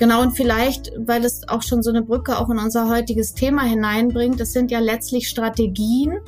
Genau, und vielleicht, weil es auch schon so eine Brücke auch in unser heutiges Thema hineinbringt, das sind ja letztlich Strategien,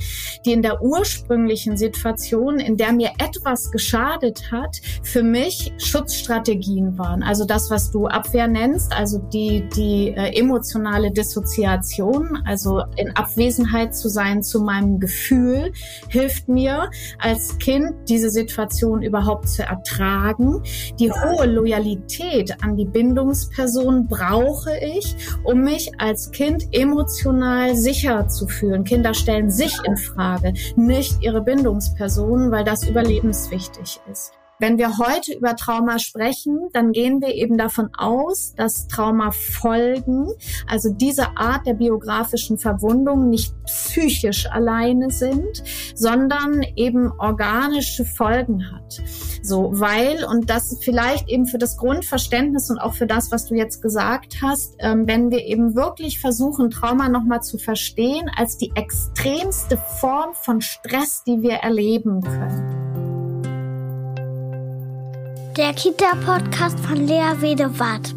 die in der ursprünglichen Situation, in der mir etwas geschadet hat, für mich Schutzstrategien waren. Also das, was du Abwehr nennst, also die, die äh, emotionale Dissoziation, also in Abwesenheit zu sein zu meinem Gefühl, hilft mir als Kind, diese Situation überhaupt zu ertragen. Die hohe Loyalität an die Bindungsperson Person brauche ich, um mich als Kind emotional sicher zu fühlen. Kinder stellen sich in Frage, nicht ihre Bindungspersonen, weil das überlebenswichtig ist. Wenn wir heute über Trauma sprechen, dann gehen wir eben davon aus, dass Traumafolgen, also diese Art der biografischen Verwundung nicht psychisch alleine sind, sondern eben organische Folgen hat. So, weil, und das vielleicht eben für das Grundverständnis und auch für das, was du jetzt gesagt hast, ähm, wenn wir eben wirklich versuchen, Trauma nochmal zu verstehen als die extremste Form von Stress, die wir erleben können. Der Kita-Podcast von Lea Wedewart.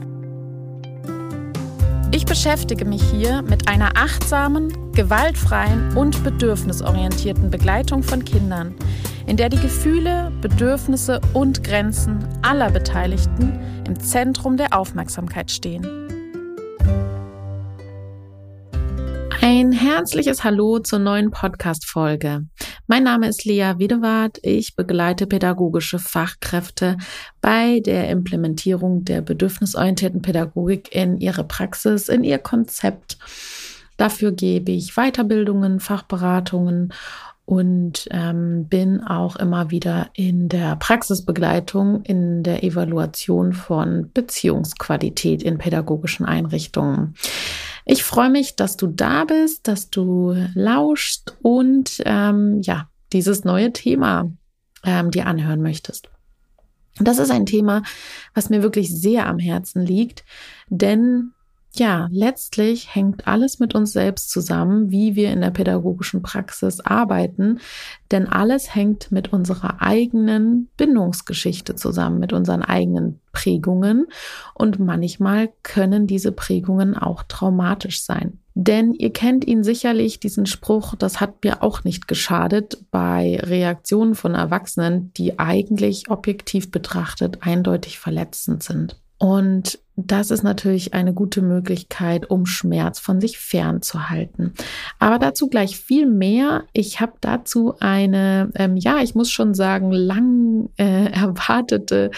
Ich beschäftige mich hier mit einer achtsamen, gewaltfreien und bedürfnisorientierten Begleitung von Kindern, in der die Gefühle, Bedürfnisse und Grenzen aller Beteiligten im Zentrum der Aufmerksamkeit stehen. Ein herzliches Hallo zur neuen Podcast-Folge. Mein Name ist Lea Wiedewart. Ich begleite pädagogische Fachkräfte bei der Implementierung der bedürfnisorientierten Pädagogik in ihre Praxis, in ihr Konzept. Dafür gebe ich Weiterbildungen, Fachberatungen und ähm, bin auch immer wieder in der Praxisbegleitung, in der Evaluation von Beziehungsqualität in pädagogischen Einrichtungen. Ich freue mich, dass du da bist, dass du lauschst und ähm, ja, dieses neue Thema ähm, dir anhören möchtest. Das ist ein Thema, was mir wirklich sehr am Herzen liegt, denn ja, letztlich hängt alles mit uns selbst zusammen, wie wir in der pädagogischen Praxis arbeiten, denn alles hängt mit unserer eigenen Bindungsgeschichte zusammen, mit unseren eigenen Prägungen und manchmal können diese Prägungen auch traumatisch sein. Denn ihr kennt ihn sicherlich, diesen Spruch, das hat mir auch nicht geschadet bei Reaktionen von Erwachsenen, die eigentlich objektiv betrachtet eindeutig verletzend sind. Und das ist natürlich eine gute Möglichkeit, um Schmerz von sich fernzuhalten. Aber dazu gleich viel mehr. Ich habe dazu eine, ähm, ja, ich muss schon sagen, lang äh, erwartete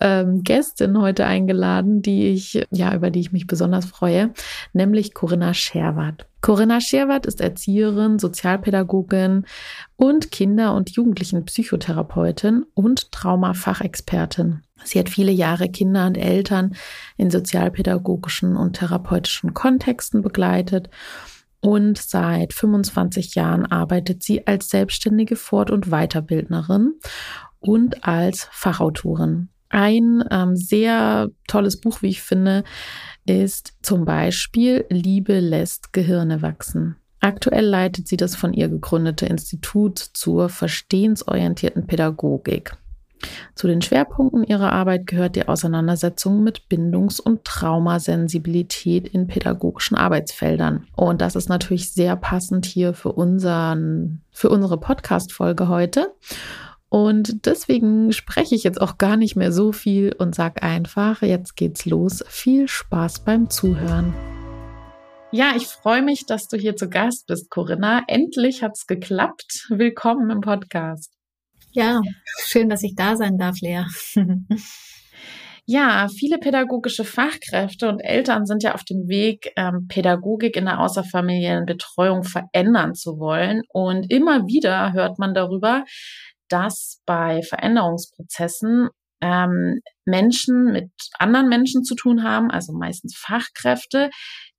ähm, Gästin heute eingeladen, die ich, ja, über die ich mich besonders freue, nämlich Corinna Scherwart. Corinna Scherwart ist Erzieherin, Sozialpädagogin und Kinder- und Jugendlichen-Psychotherapeutin und Traumafachexpertin. Sie hat viele Jahre Kinder und Eltern in sozialpädagogischen und therapeutischen Kontexten begleitet und seit 25 Jahren arbeitet sie als selbstständige Fort- und Weiterbildnerin und als Fachautorin. Ein ähm, sehr tolles Buch, wie ich finde, ist zum Beispiel Liebe lässt Gehirne wachsen. Aktuell leitet sie das von ihr gegründete Institut zur verstehensorientierten Pädagogik. Zu den Schwerpunkten ihrer Arbeit gehört die Auseinandersetzung mit Bindungs- und Traumasensibilität in pädagogischen Arbeitsfeldern. Und das ist natürlich sehr passend hier für, unseren, für unsere Podcast-Folge heute. Und deswegen spreche ich jetzt auch gar nicht mehr so viel und sage einfach, jetzt geht's los. Viel Spaß beim Zuhören. Ja, ich freue mich, dass du hier zu Gast bist, Corinna. Endlich hat's geklappt. Willkommen im Podcast. Ja, schön, dass ich da sein darf, Lea. Ja, viele pädagogische Fachkräfte und Eltern sind ja auf dem Weg, ähm, Pädagogik in der außerfamiliären Betreuung verändern zu wollen. Und immer wieder hört man darüber, dass bei Veränderungsprozessen ähm, Menschen mit anderen Menschen zu tun haben, also meistens Fachkräfte,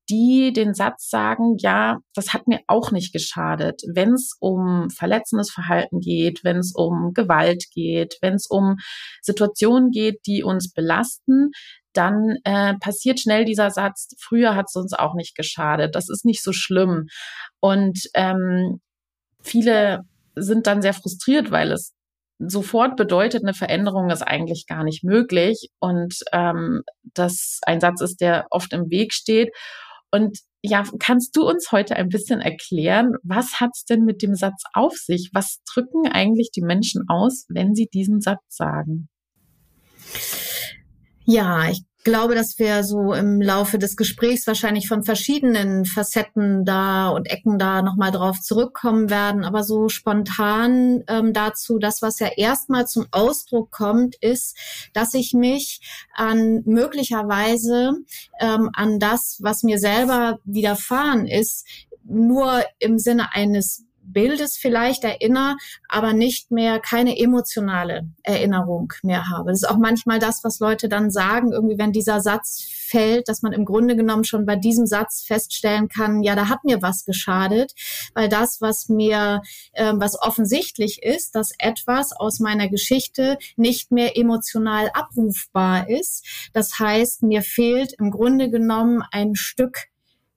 die den Satz sagen, ja, das hat mir auch nicht geschadet, wenn es um verletzendes Verhalten geht, wenn es um Gewalt geht, wenn es um Situationen geht, die uns belasten, dann äh, passiert schnell dieser Satz, früher hat es uns auch nicht geschadet, das ist nicht so schlimm. Und ähm, viele sind dann sehr frustriert, weil es sofort bedeutet, eine Veränderung ist eigentlich gar nicht möglich und ähm, das ein Satz ist, der oft im Weg steht. Und ja, kannst du uns heute ein bisschen erklären, was hat's denn mit dem Satz auf sich? Was drücken eigentlich die Menschen aus, wenn sie diesen Satz sagen? Ja, ich glaube, dass wir so im Laufe des Gesprächs wahrscheinlich von verschiedenen Facetten da und Ecken da nochmal drauf zurückkommen werden. Aber so spontan ähm, dazu, das, was ja erstmal zum Ausdruck kommt, ist, dass ich mich an möglicherweise ähm, an das, was mir selber widerfahren ist, nur im Sinne eines Bildes vielleicht erinnere, aber nicht mehr keine emotionale Erinnerung mehr habe. Das ist auch manchmal das, was Leute dann sagen, irgendwie, wenn dieser Satz fällt, dass man im Grunde genommen schon bei diesem Satz feststellen kann, ja, da hat mir was geschadet, weil das, was mir, äh, was offensichtlich ist, dass etwas aus meiner Geschichte nicht mehr emotional abrufbar ist. Das heißt, mir fehlt im Grunde genommen ein Stück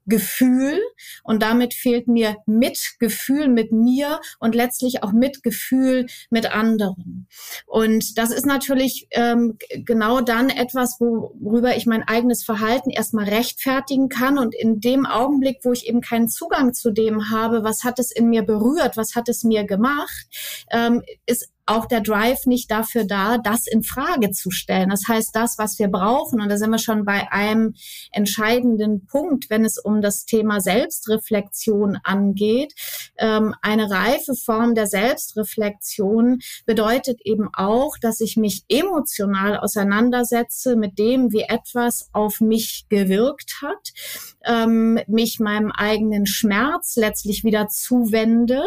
Gefühl und damit fehlt mir Mitgefühl mit mir und letztlich auch Mitgefühl mit anderen. Und das ist natürlich ähm, genau dann etwas, worüber ich mein eigenes Verhalten erstmal rechtfertigen kann und in dem Augenblick, wo ich eben keinen Zugang zu dem habe, was hat es in mir berührt, was hat es mir gemacht, ähm, ist auch der Drive nicht dafür da, das in Frage zu stellen. Das heißt, das, was wir brauchen, und da sind wir schon bei einem entscheidenden Punkt, wenn es um das Thema Selbstreflexion angeht. Ähm, eine reife Form der Selbstreflexion bedeutet eben auch, dass ich mich emotional auseinandersetze mit dem, wie etwas auf mich gewirkt hat, ähm, mich meinem eigenen Schmerz letztlich wieder zuwende,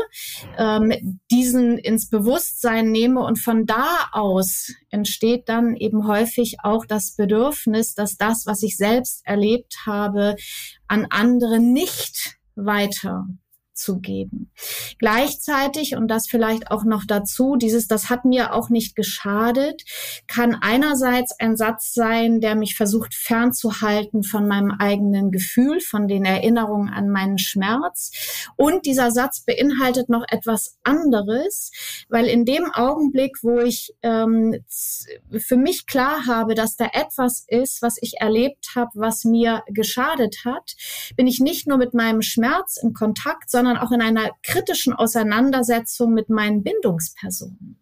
ähm, diesen ins Bewusstsein nehme. Und von da aus entsteht dann eben häufig auch das Bedürfnis, dass das, was ich selbst erlebt habe, an andere nicht weiter zu geben. Gleichzeitig, und das vielleicht auch noch dazu, dieses, das hat mir auch nicht geschadet, kann einerseits ein Satz sein, der mich versucht fernzuhalten von meinem eigenen Gefühl, von den Erinnerungen an meinen Schmerz. Und dieser Satz beinhaltet noch etwas anderes, weil in dem Augenblick, wo ich ähm, für mich klar habe, dass da etwas ist, was ich erlebt habe, was mir geschadet hat, bin ich nicht nur mit meinem Schmerz im Kontakt, sondern sondern auch in einer kritischen Auseinandersetzung mit meinen Bindungspersonen.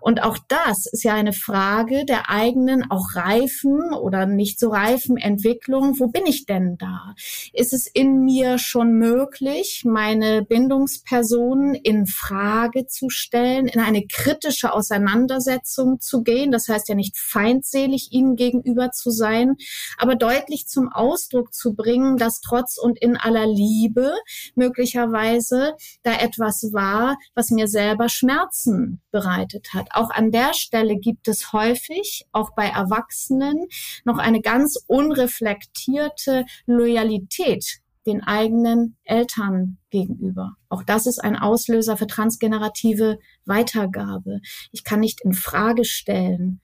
Und auch das ist ja eine Frage der eigenen, auch reifen oder nicht so reifen Entwicklung. Wo bin ich denn da? Ist es in mir schon möglich, meine Bindungspersonen in Frage zu stellen, in eine kritische Auseinandersetzung zu gehen? Das heißt ja nicht feindselig ihnen gegenüber zu sein, aber deutlich zum Ausdruck zu bringen, dass trotz und in aller Liebe möglicherweise da etwas war, was mir selber Schmerzen bereitet gearbeitet hat. Auch an der Stelle gibt es häufig, auch bei Erwachsenen, noch eine ganz unreflektierte Loyalität den eigenen Eltern gegenüber. Auch das ist ein Auslöser für transgenerative Weitergabe. Ich kann nicht in Frage stellen.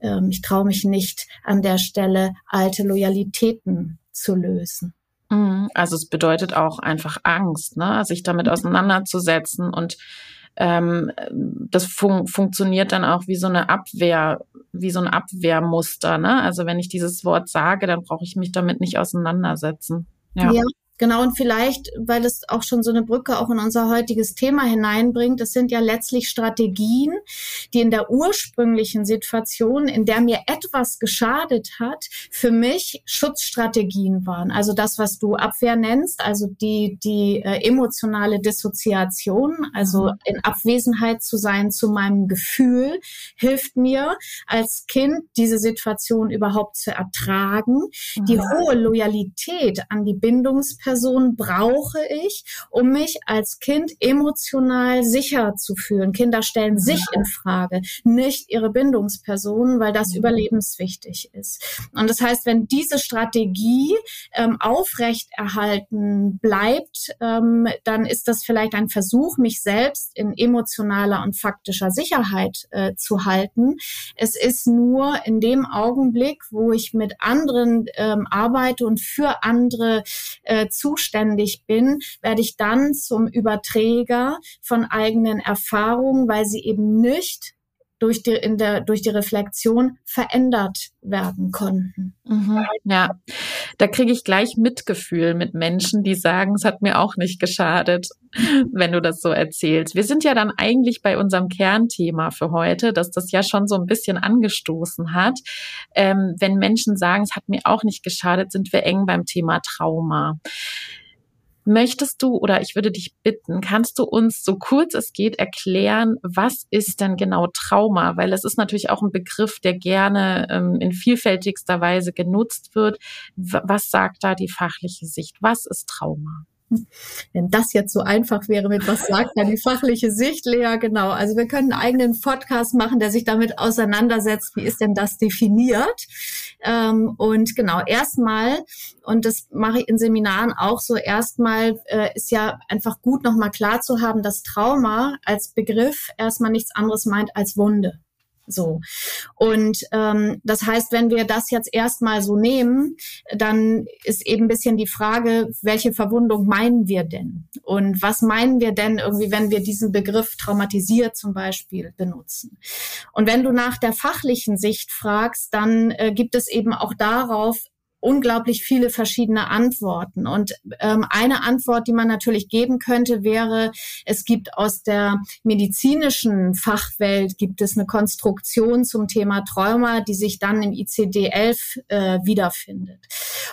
Ähm, ich traue mich nicht an der Stelle alte Loyalitäten zu lösen. Mhm. Also es bedeutet auch einfach Angst, ne? sich damit auseinanderzusetzen und ähm, das fun funktioniert dann auch wie so eine Abwehr, wie so ein Abwehrmuster. Ne? Also wenn ich dieses Wort sage, dann brauche ich mich damit nicht auseinandersetzen. Ja. ja. Genau, und vielleicht, weil es auch schon so eine Brücke auch in unser heutiges Thema hineinbringt, das sind ja letztlich Strategien, die in der ursprünglichen Situation, in der mir etwas geschadet hat, für mich Schutzstrategien waren. Also das, was du Abwehr nennst, also die, die äh, emotionale Dissoziation, also mhm. in Abwesenheit zu sein zu meinem Gefühl, hilft mir als Kind, diese Situation überhaupt zu ertragen. Mhm. Die hohe Loyalität an die Bindungsperson Person brauche ich, um mich als Kind emotional sicher zu fühlen. Kinder stellen sich in Frage, nicht ihre Bindungspersonen, weil das überlebenswichtig ist. Und das heißt, wenn diese Strategie ähm, aufrechterhalten bleibt, ähm, dann ist das vielleicht ein Versuch, mich selbst in emotionaler und faktischer Sicherheit äh, zu halten. Es ist nur in dem Augenblick, wo ich mit anderen ähm, arbeite und für andere äh, zuständig bin, werde ich dann zum Überträger von eigenen Erfahrungen, weil sie eben nicht durch die, in der, durch die Reflexion verändert werden konnten. Mhm, ja, da kriege ich gleich Mitgefühl mit Menschen, die sagen, es hat mir auch nicht geschadet, wenn du das so erzählst. Wir sind ja dann eigentlich bei unserem Kernthema für heute, dass das ja schon so ein bisschen angestoßen hat. Ähm, wenn Menschen sagen, es hat mir auch nicht geschadet, sind wir eng beim Thema Trauma. Möchtest du oder ich würde dich bitten, kannst du uns so kurz es geht erklären, was ist denn genau Trauma? Weil es ist natürlich auch ein Begriff, der gerne ähm, in vielfältigster Weise genutzt wird. Was sagt da die fachliche Sicht? Was ist Trauma? Wenn das jetzt so einfach wäre, mit was sagt dann die fachliche Sicht, Lea, genau. Also wir können einen eigenen Podcast machen, der sich damit auseinandersetzt, wie ist denn das definiert? Ähm, und genau, erstmal, und das mache ich in Seminaren auch so, erstmal äh, ist ja einfach gut, nochmal klar zu haben, dass Trauma als Begriff erstmal nichts anderes meint als Wunde. So. Und ähm, das heißt, wenn wir das jetzt erstmal so nehmen, dann ist eben ein bisschen die Frage, welche Verwundung meinen wir denn? Und was meinen wir denn irgendwie, wenn wir diesen Begriff traumatisiert zum Beispiel benutzen? Und wenn du nach der fachlichen Sicht fragst, dann äh, gibt es eben auch darauf unglaublich viele verschiedene Antworten. Und ähm, eine Antwort, die man natürlich geben könnte, wäre, es gibt aus der medizinischen Fachwelt gibt es eine Konstruktion zum Thema Trauma, die sich dann im ICD-11 äh, wiederfindet.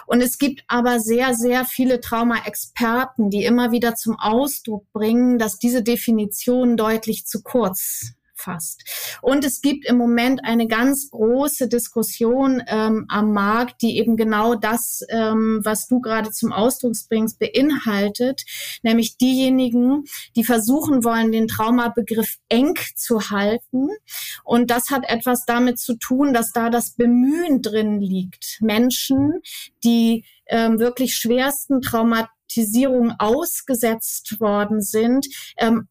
Und es gibt aber sehr, sehr viele Trauma-Experten, die immer wieder zum Ausdruck bringen, dass diese Definition deutlich zu kurz fast. Und es gibt im Moment eine ganz große Diskussion ähm, am Markt, die eben genau das, ähm, was du gerade zum Ausdruck bringst, beinhaltet, nämlich diejenigen, die versuchen wollen, den Traumabegriff eng zu halten. Und das hat etwas damit zu tun, dass da das Bemühen drin liegt. Menschen, die ähm, wirklich schwersten Traumatisierungen ausgesetzt worden sind, ähm,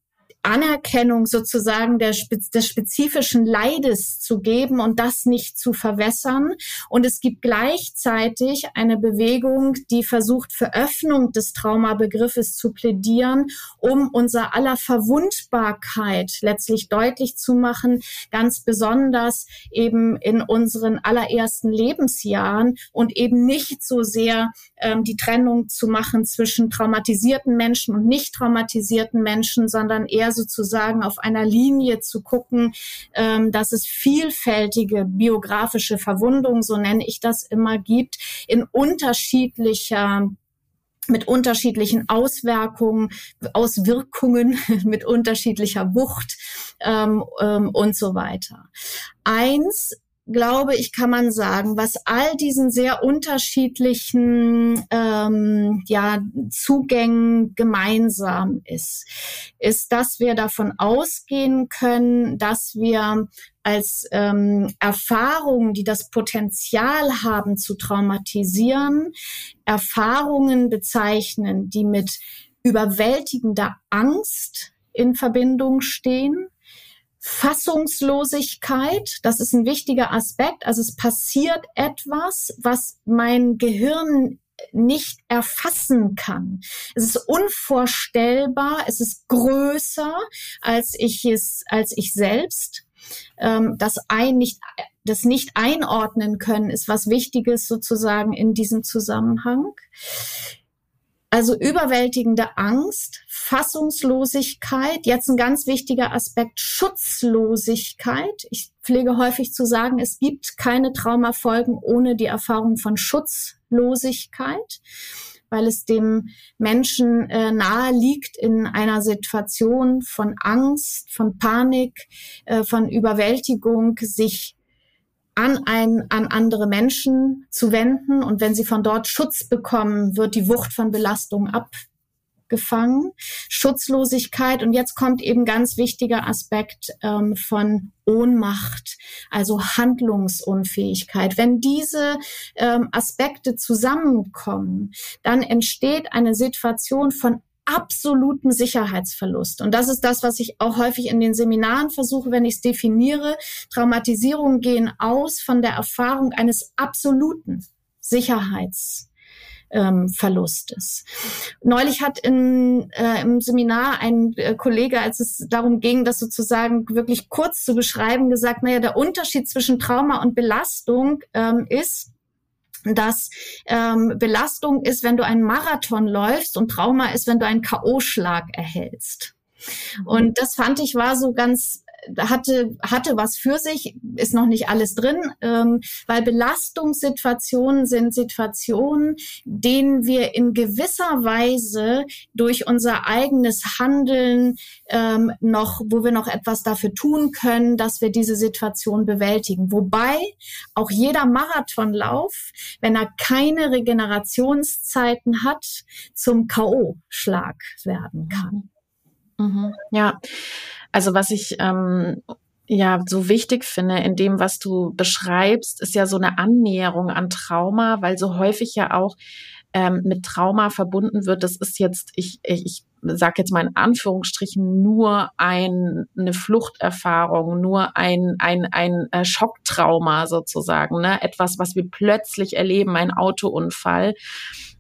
Anerkennung sozusagen der, des spezifischen Leides zu geben und das nicht zu verwässern. Und es gibt gleichzeitig eine Bewegung, die versucht, für Öffnung des Traumabegriffes zu plädieren, um unser aller Verwundbarkeit letztlich deutlich zu machen, ganz besonders eben in unseren allerersten Lebensjahren und eben nicht so sehr ähm, die Trennung zu machen zwischen traumatisierten Menschen und nicht traumatisierten Menschen, sondern eher sozusagen auf einer Linie zu gucken, ähm, dass es vielfältige biografische Verwundungen, so nenne ich das immer, gibt, in unterschiedlicher mit unterschiedlichen Auswirkungen, Auswirkungen, mit unterschiedlicher Wucht ähm, ähm, und so weiter. Eins glaube ich, kann man sagen, was all diesen sehr unterschiedlichen ähm, ja, Zugängen gemeinsam ist, ist, dass wir davon ausgehen können, dass wir als ähm, Erfahrungen, die das Potenzial haben zu traumatisieren, Erfahrungen bezeichnen, die mit überwältigender Angst in Verbindung stehen, Fassungslosigkeit, das ist ein wichtiger Aspekt. Also es passiert etwas, was mein Gehirn nicht erfassen kann. Es ist unvorstellbar, es ist größer als ich es, als ich selbst. Ähm, das ein nicht, das nicht einordnen können ist was Wichtiges sozusagen in diesem Zusammenhang. Also überwältigende Angst, Fassungslosigkeit, jetzt ein ganz wichtiger Aspekt, Schutzlosigkeit. Ich pflege häufig zu sagen, es gibt keine Traumafolgen ohne die Erfahrung von Schutzlosigkeit, weil es dem Menschen äh, nahe liegt, in einer Situation von Angst, von Panik, äh, von Überwältigung sich an, ein, an andere Menschen zu wenden. Und wenn sie von dort Schutz bekommen, wird die Wucht von Belastung abgefangen. Schutzlosigkeit. Und jetzt kommt eben ganz wichtiger Aspekt ähm, von Ohnmacht, also Handlungsunfähigkeit. Wenn diese ähm, Aspekte zusammenkommen, dann entsteht eine Situation von absoluten Sicherheitsverlust. Und das ist das, was ich auch häufig in den Seminaren versuche, wenn ich es definiere. Traumatisierungen gehen aus von der Erfahrung eines absoluten Sicherheits ähm. Neulich hat in, äh, im Seminar ein äh, Kollege, als es darum ging, das sozusagen wirklich kurz zu beschreiben, gesagt, naja, der Unterschied zwischen Trauma und Belastung ähm, ist, dass ähm, Belastung ist, wenn du einen Marathon läufst und Trauma ist, wenn du einen K.O.-Schlag erhältst. Mhm. Und das fand ich war so ganz hatte, hatte was für sich, ist noch nicht alles drin, ähm, weil Belastungssituationen sind Situationen, denen wir in gewisser Weise durch unser eigenes Handeln ähm, noch, wo wir noch etwas dafür tun können, dass wir diese Situation bewältigen. Wobei auch jeder Marathonlauf, wenn er keine Regenerationszeiten hat, zum K.O.-Schlag werden kann. Mhm. Ja, also was ich ähm, ja so wichtig finde in dem, was du beschreibst, ist ja so eine Annäherung an Trauma, weil so häufig ja auch ähm, mit Trauma verbunden wird. Das ist jetzt, ich, ich, sage jetzt mal in Anführungsstrichen, nur ein, eine Fluchterfahrung, nur ein, ein, ein äh, Schocktrauma sozusagen, ne? etwas, was wir plötzlich erleben, ein Autounfall.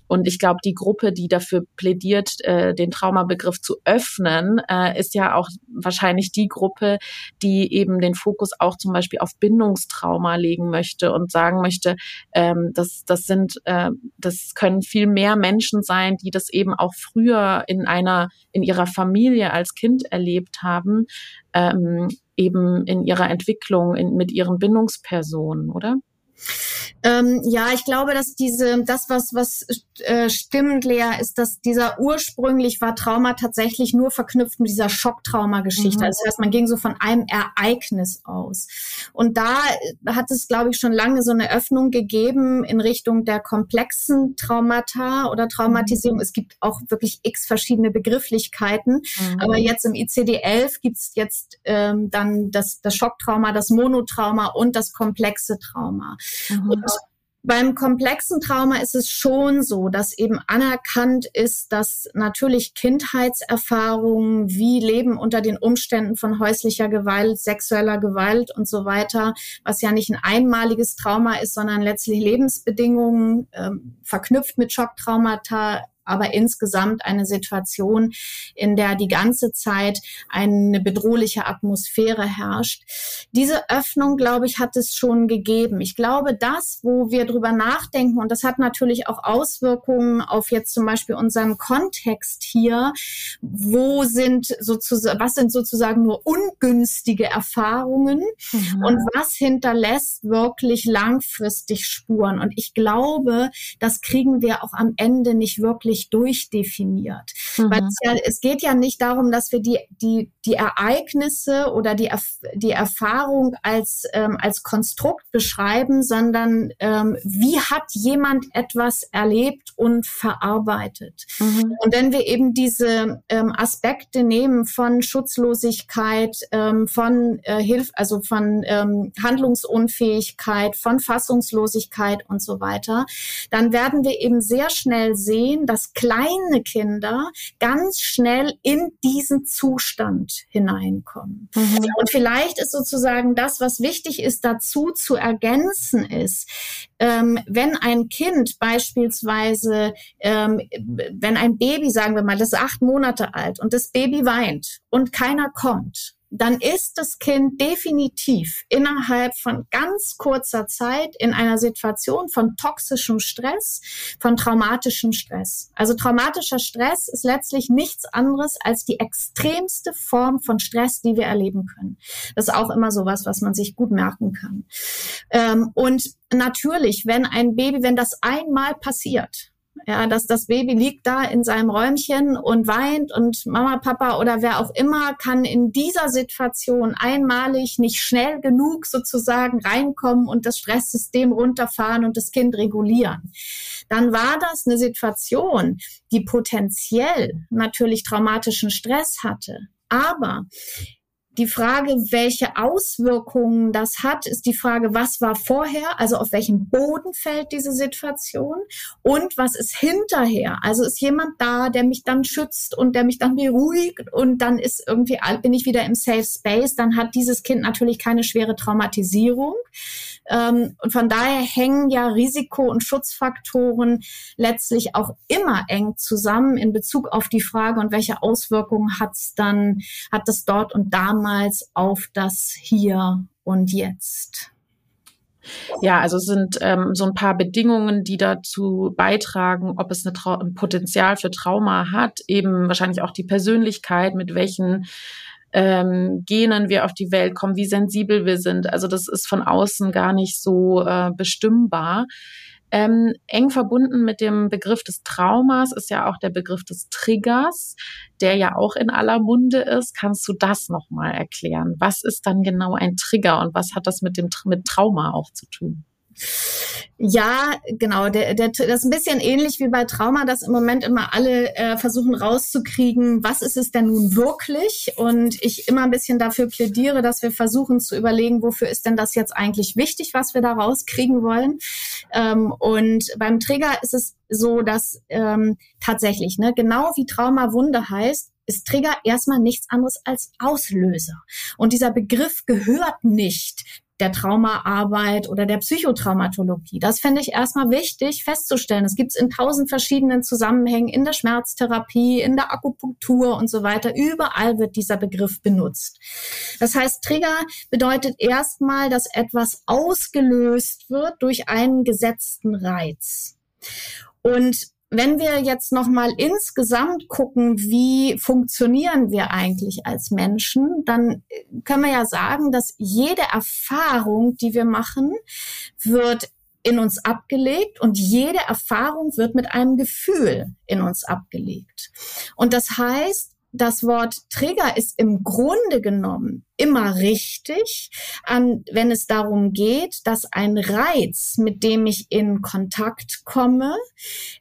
Und ich glaube, die Gruppe, die dafür plädiert, äh, den Traumabegriff zu öffnen, äh, ist ja auch wahrscheinlich die Gruppe, die eben den Fokus auch zum Beispiel auf Bindungstrauma legen möchte und sagen möchte, ähm, das, das sind, äh, das können viel mehr Menschen sein, die das eben auch früher in einer, in ihrer Familie als Kind erlebt haben, ähm, eben in ihrer Entwicklung in, mit ihren Bindungspersonen, oder? Ähm, ja, ich glaube, dass diese, das, was, was äh, stimmt, Lea, ist, dass dieser ursprünglich war Trauma tatsächlich nur verknüpft mit dieser Schocktrauma-Geschichte. Mhm. Das heißt, man ging so von einem Ereignis aus. Und da hat es, glaube ich, schon lange so eine Öffnung gegeben in Richtung der komplexen Traumata oder Traumatisierung. Mhm. Es gibt auch wirklich x verschiedene Begrifflichkeiten. Mhm. Aber jetzt im ICD-11 gibt's jetzt ähm, dann das, das Schocktrauma, das Monotrauma und das komplexe Trauma. Mhm. Und beim komplexen Trauma ist es schon so, dass eben anerkannt ist, dass natürlich Kindheitserfahrungen wie Leben unter den Umständen von häuslicher Gewalt, sexueller Gewalt und so weiter, was ja nicht ein einmaliges Trauma ist, sondern letztlich Lebensbedingungen ähm, verknüpft mit Schocktraumata aber insgesamt eine Situation, in der die ganze Zeit eine bedrohliche Atmosphäre herrscht. Diese Öffnung, glaube ich, hat es schon gegeben. Ich glaube, das, wo wir drüber nachdenken, und das hat natürlich auch Auswirkungen auf jetzt zum Beispiel unseren Kontext hier, wo sind sozusagen, was sind sozusagen nur ungünstige Erfahrungen mhm. und was hinterlässt wirklich langfristig Spuren. Und ich glaube, das kriegen wir auch am Ende nicht wirklich wirklich durchdefiniert. Mhm. Weil es, ja, es geht ja nicht darum, dass wir die, die, die Ereignisse oder die, die Erfahrung als, ähm, als Konstrukt beschreiben, sondern ähm, wie hat jemand etwas erlebt und verarbeitet. Mhm. Und wenn wir eben diese ähm, Aspekte nehmen von Schutzlosigkeit, ähm, von äh, Hilf, also von ähm, Handlungsunfähigkeit, von Fassungslosigkeit und so weiter, dann werden wir eben sehr schnell sehen, dass kleine Kinder ganz schnell in diesen Zustand hineinkommen. Mhm. Und vielleicht ist sozusagen das, was wichtig ist, dazu zu ergänzen ist, ähm, wenn ein Kind beispielsweise, ähm, wenn ein Baby, sagen wir mal, das ist acht Monate alt und das Baby weint und keiner kommt, dann ist das Kind definitiv innerhalb von ganz kurzer Zeit in einer Situation von toxischem Stress, von traumatischem Stress. Also traumatischer Stress ist letztlich nichts anderes als die extremste Form von Stress, die wir erleben können. Das ist auch immer sowas, was man sich gut merken kann. Ähm, und natürlich, wenn ein Baby, wenn das einmal passiert, ja, dass das Baby liegt da in seinem Räumchen und weint und Mama, Papa oder wer auch immer kann in dieser Situation einmalig nicht schnell genug sozusagen reinkommen und das Stresssystem runterfahren und das Kind regulieren. Dann war das eine Situation, die potenziell natürlich traumatischen Stress hatte. Aber die Frage, welche Auswirkungen das hat, ist die Frage, was war vorher, also auf welchem Boden fällt diese Situation und was ist hinterher. Also ist jemand da, der mich dann schützt und der mich dann beruhigt und dann ist irgendwie, bin ich wieder im Safe Space, dann hat dieses Kind natürlich keine schwere Traumatisierung. Ähm, und von daher hängen ja Risiko- und Schutzfaktoren letztlich auch immer eng zusammen in Bezug auf die Frage, und welche Auswirkungen hat es dann, hat das dort und damals auf das Hier und Jetzt. Ja, also sind ähm, so ein paar Bedingungen, die dazu beitragen, ob es ein Potenzial für Trauma hat, eben wahrscheinlich auch die Persönlichkeit, mit welchen ähm, Genen wir auf die Welt kommen, wie sensibel wir sind. Also das ist von außen gar nicht so äh, bestimmbar. Ähm, eng verbunden mit dem Begriff des Traumas ist ja auch der Begriff des Triggers, der ja auch in aller Munde ist. Kannst du das nochmal erklären? Was ist dann genau ein Trigger und was hat das mit dem mit Trauma auch zu tun? Ja, genau. Der, der, das ist ein bisschen ähnlich wie bei Trauma, dass im Moment immer alle äh, versuchen rauszukriegen, was ist es denn nun wirklich? Und ich immer ein bisschen dafür plädiere, dass wir versuchen zu überlegen, wofür ist denn das jetzt eigentlich wichtig, was wir da rauskriegen wollen. Ähm, und beim Trigger ist es so, dass ähm, tatsächlich, ne, genau wie Trauma Wunde heißt, ist Trigger erstmal nichts anderes als Auslöser. Und dieser Begriff gehört nicht der Traumaarbeit oder der Psychotraumatologie. Das fände ich erstmal wichtig festzustellen. Es gibt es in tausend verschiedenen Zusammenhängen in der Schmerztherapie, in der Akupunktur und so weiter. Überall wird dieser Begriff benutzt. Das heißt, Trigger bedeutet erstmal, dass etwas ausgelöst wird durch einen gesetzten Reiz. Und wenn wir jetzt noch mal insgesamt gucken, wie funktionieren wir eigentlich als Menschen, dann können wir ja sagen, dass jede Erfahrung, die wir machen, wird in uns abgelegt und jede Erfahrung wird mit einem Gefühl in uns abgelegt. Und das heißt, das Wort Trigger ist im Grunde genommen immer richtig, an, wenn es darum geht, dass ein Reiz, mit dem ich in Kontakt komme,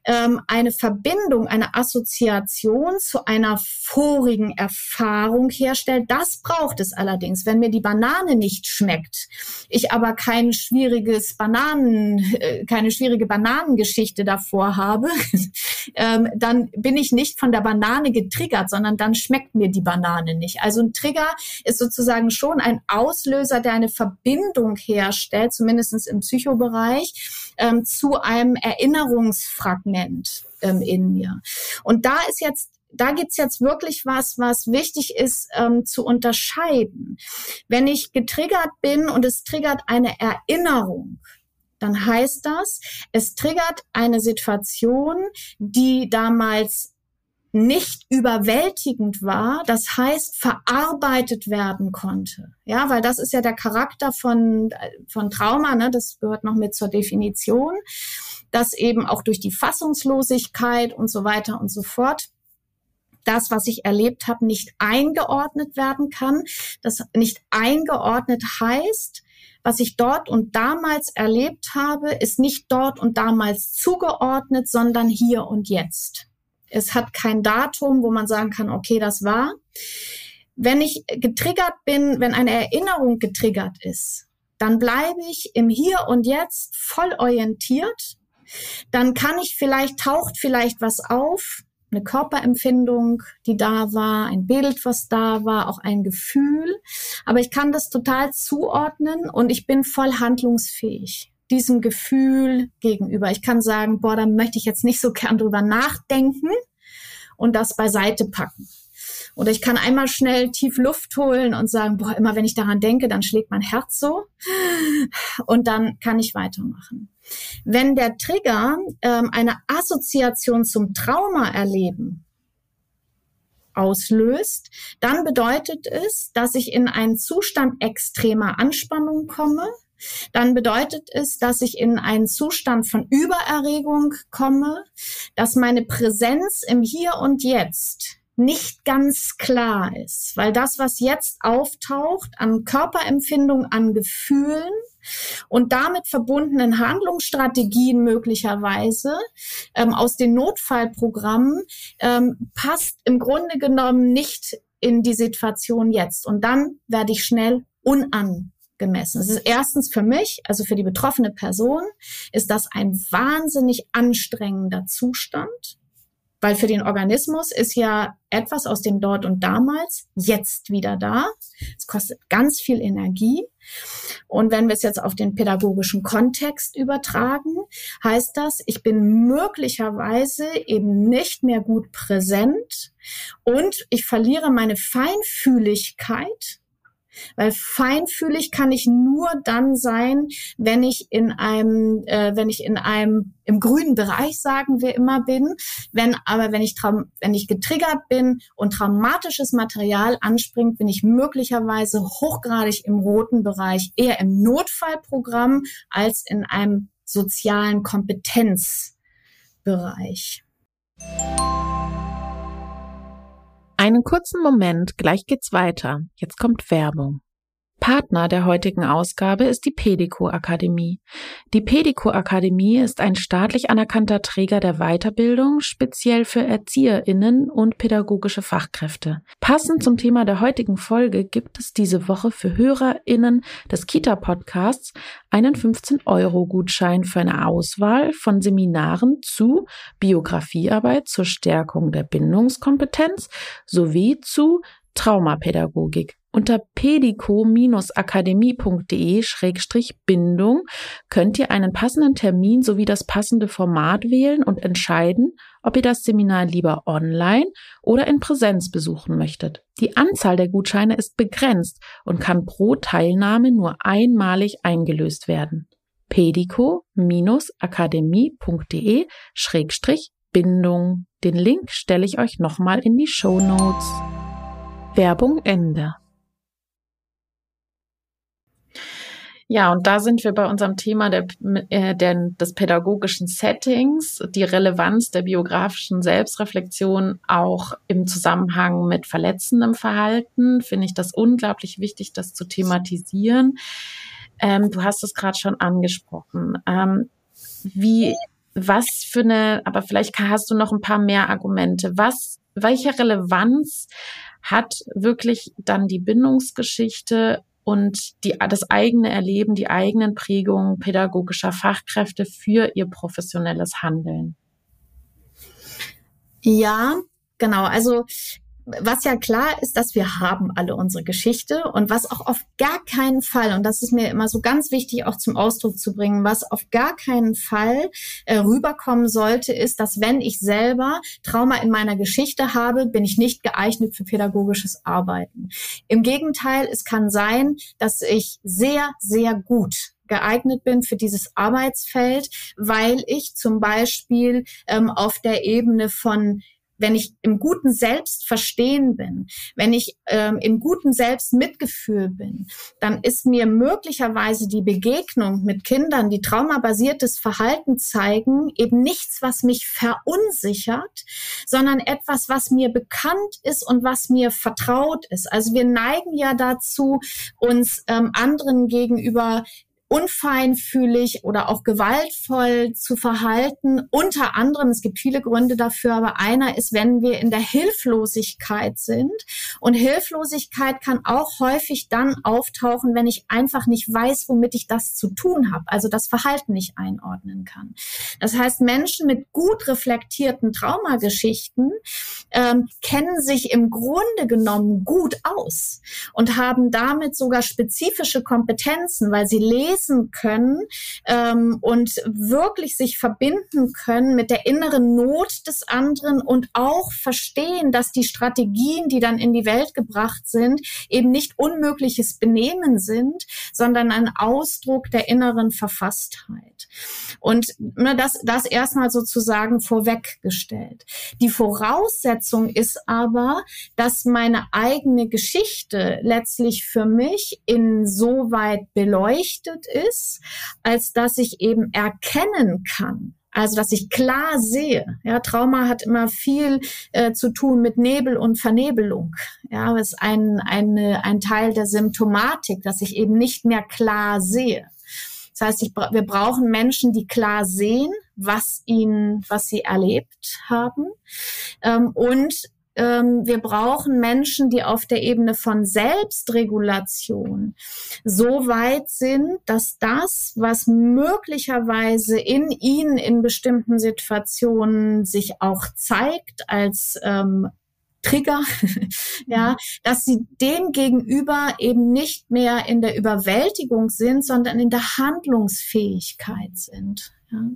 ähm, eine Verbindung, eine Assoziation zu einer vorigen Erfahrung herstellt. Das braucht es allerdings. Wenn mir die Banane nicht schmeckt, ich aber kein schwieriges Bananen, äh, keine schwierige Bananengeschichte davor habe, ähm, dann bin ich nicht von der Banane getriggert, sondern dann schmeckt mir die Banane nicht. Also ein Trigger ist sozusagen sozusagen schon ein Auslöser, der eine Verbindung herstellt, zumindest im Psychobereich, ähm, zu einem Erinnerungsfragment ähm, in mir. Und da ist jetzt da gibt's jetzt wirklich was, was wichtig ist ähm, zu unterscheiden. Wenn ich getriggert bin und es triggert eine Erinnerung, dann heißt das, es triggert eine Situation, die damals nicht überwältigend war, das heißt verarbeitet werden konnte. Ja, weil das ist ja der Charakter von, von Trauma, ne? das gehört noch mit zur Definition, dass eben auch durch die Fassungslosigkeit und so weiter und so fort das, was ich erlebt habe, nicht eingeordnet werden kann. Das nicht eingeordnet heißt, was ich dort und damals erlebt habe, ist nicht dort und damals zugeordnet, sondern hier und jetzt. Es hat kein Datum, wo man sagen kann, okay, das war. Wenn ich getriggert bin, wenn eine Erinnerung getriggert ist, dann bleibe ich im Hier und Jetzt voll orientiert. Dann kann ich vielleicht, taucht vielleicht was auf, eine Körperempfindung, die da war, ein Bild, was da war, auch ein Gefühl. Aber ich kann das total zuordnen und ich bin voll handlungsfähig diesem Gefühl gegenüber. Ich kann sagen, boah, da möchte ich jetzt nicht so gern drüber nachdenken und das beiseite packen. Oder ich kann einmal schnell tief Luft holen und sagen, boah, immer wenn ich daran denke, dann schlägt mein Herz so. Und dann kann ich weitermachen. Wenn der Trigger ähm, eine Assoziation zum Trauma erleben auslöst, dann bedeutet es, dass ich in einen Zustand extremer Anspannung komme, dann bedeutet es, dass ich in einen Zustand von Übererregung komme, dass meine Präsenz im Hier und Jetzt nicht ganz klar ist, weil das, was jetzt auftaucht an Körperempfindung, an Gefühlen und damit verbundenen Handlungsstrategien möglicherweise ähm, aus den Notfallprogrammen ähm, passt im Grunde genommen nicht in die Situation jetzt. Und dann werde ich schnell unangemessen. Es ist erstens für mich, also für die betroffene Person, ist das ein wahnsinnig anstrengender Zustand. Weil für den Organismus ist ja etwas aus dem Dort und damals jetzt wieder da. Es kostet ganz viel Energie. Und wenn wir es jetzt auf den pädagogischen Kontext übertragen, heißt das, ich bin möglicherweise eben nicht mehr gut präsent und ich verliere meine Feinfühligkeit weil feinfühlig kann ich nur dann sein, wenn ich in einem, äh, wenn ich in einem im grünen Bereich, sagen wir immer, bin. Wenn aber wenn ich wenn ich getriggert bin und traumatisches Material anspringt, bin ich möglicherweise hochgradig im roten Bereich, eher im Notfallprogramm als in einem sozialen Kompetenzbereich. Einen kurzen Moment, gleich geht's weiter. Jetzt kommt Werbung. Partner der heutigen Ausgabe ist die Pedico Akademie. Die Pedico Akademie ist ein staatlich anerkannter Träger der Weiterbildung, speziell für ErzieherInnen und pädagogische Fachkräfte. Passend zum Thema der heutigen Folge gibt es diese Woche für HörerInnen des Kita-Podcasts einen 15-Euro-Gutschein für eine Auswahl von Seminaren zu Biografiearbeit zur Stärkung der Bindungskompetenz sowie zu Traumapädagogik. Unter pedico-akademie.de-bindung könnt ihr einen passenden Termin sowie das passende Format wählen und entscheiden, ob ihr das Seminar lieber online oder in Präsenz besuchen möchtet. Die Anzahl der Gutscheine ist begrenzt und kann pro Teilnahme nur einmalig eingelöst werden. pedico-akademie.de-bindung. Den Link stelle ich euch nochmal in die Show Notes. Werbung Ende. Ja, und da sind wir bei unserem Thema der, äh, der, des pädagogischen Settings, die Relevanz der biografischen Selbstreflexion auch im Zusammenhang mit verletzendem Verhalten. Finde ich das unglaublich wichtig, das zu thematisieren. Ähm, du hast es gerade schon angesprochen. Ähm, wie, was für eine, aber vielleicht hast du noch ein paar mehr Argumente. Was, welche Relevanz hat wirklich dann die Bindungsgeschichte und die, das eigene Erleben, die eigenen Prägungen pädagogischer Fachkräfte für ihr professionelles Handeln. Ja, genau. Also was ja klar ist, dass wir haben alle unsere Geschichte und was auch auf gar keinen Fall, und das ist mir immer so ganz wichtig auch zum Ausdruck zu bringen, was auf gar keinen Fall äh, rüberkommen sollte, ist, dass wenn ich selber Trauma in meiner Geschichte habe, bin ich nicht geeignet für pädagogisches Arbeiten. Im Gegenteil, es kann sein, dass ich sehr, sehr gut geeignet bin für dieses Arbeitsfeld, weil ich zum Beispiel ähm, auf der Ebene von wenn ich im guten Selbstverstehen bin, wenn ich ähm, im guten Selbstmitgefühl bin, dann ist mir möglicherweise die Begegnung mit Kindern, die traumabasiertes Verhalten zeigen, eben nichts, was mich verunsichert, sondern etwas, was mir bekannt ist und was mir vertraut ist. Also wir neigen ja dazu, uns ähm, anderen gegenüber unfeinfühlig oder auch gewaltvoll zu verhalten. Unter anderem, es gibt viele Gründe dafür, aber einer ist, wenn wir in der Hilflosigkeit sind. Und Hilflosigkeit kann auch häufig dann auftauchen, wenn ich einfach nicht weiß, womit ich das zu tun habe, also das Verhalten nicht einordnen kann. Das heißt, Menschen mit gut reflektierten Traumageschichten ähm, kennen sich im Grunde genommen gut aus und haben damit sogar spezifische Kompetenzen, weil sie lesen, lesen können ähm, und wirklich sich verbinden können mit der inneren Not des anderen und auch verstehen, dass die Strategien, die dann in die Welt gebracht sind, eben nicht unmögliches Benehmen sind, sondern ein Ausdruck der inneren Verfasstheit. Und ne, das, das erstmal sozusagen vorweggestellt. Die Voraussetzung ist aber, dass meine eigene Geschichte letztlich für mich insoweit beleuchtet ist, als dass ich eben erkennen kann, also, dass ich klar sehe. Ja, Trauma hat immer viel äh, zu tun mit Nebel und Vernebelung. Ja, das ist ein, eine, ein Teil der Symptomatik, dass ich eben nicht mehr klar sehe. Das heißt, ich, wir brauchen Menschen, die klar sehen, was ihnen, was sie erlebt haben. Ähm, und wir brauchen Menschen, die auf der Ebene von Selbstregulation so weit sind, dass das, was möglicherweise in ihnen in bestimmten Situationen sich auch zeigt als ähm, Trigger, ja, mhm. dass sie dem gegenüber eben nicht mehr in der Überwältigung sind, sondern in der Handlungsfähigkeit sind. Ja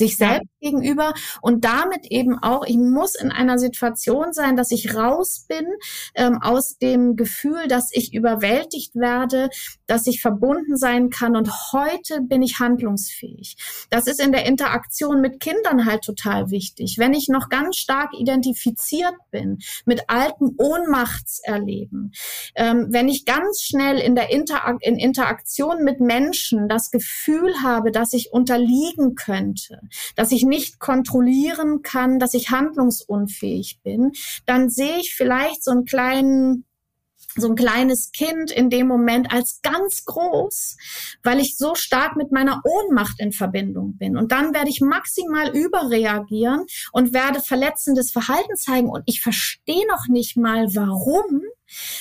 sich selbst ja. gegenüber und damit eben auch, ich muss in einer Situation sein, dass ich raus bin ähm, aus dem Gefühl, dass ich überwältigt werde, dass ich verbunden sein kann und heute bin ich handlungsfähig. Das ist in der Interaktion mit Kindern halt total wichtig. Wenn ich noch ganz stark identifiziert bin mit alten Ohnmachtserleben, ähm, wenn ich ganz schnell in der Interak in Interaktion mit Menschen das Gefühl habe, dass ich unterliegen könnte, dass ich nicht kontrollieren kann, dass ich handlungsunfähig bin, dann sehe ich vielleicht so einen kleinen so ein kleines Kind in dem Moment als ganz groß, weil ich so stark mit meiner Ohnmacht in Verbindung bin. Und dann werde ich maximal überreagieren und werde verletzendes Verhalten zeigen. Und ich verstehe noch nicht mal, warum,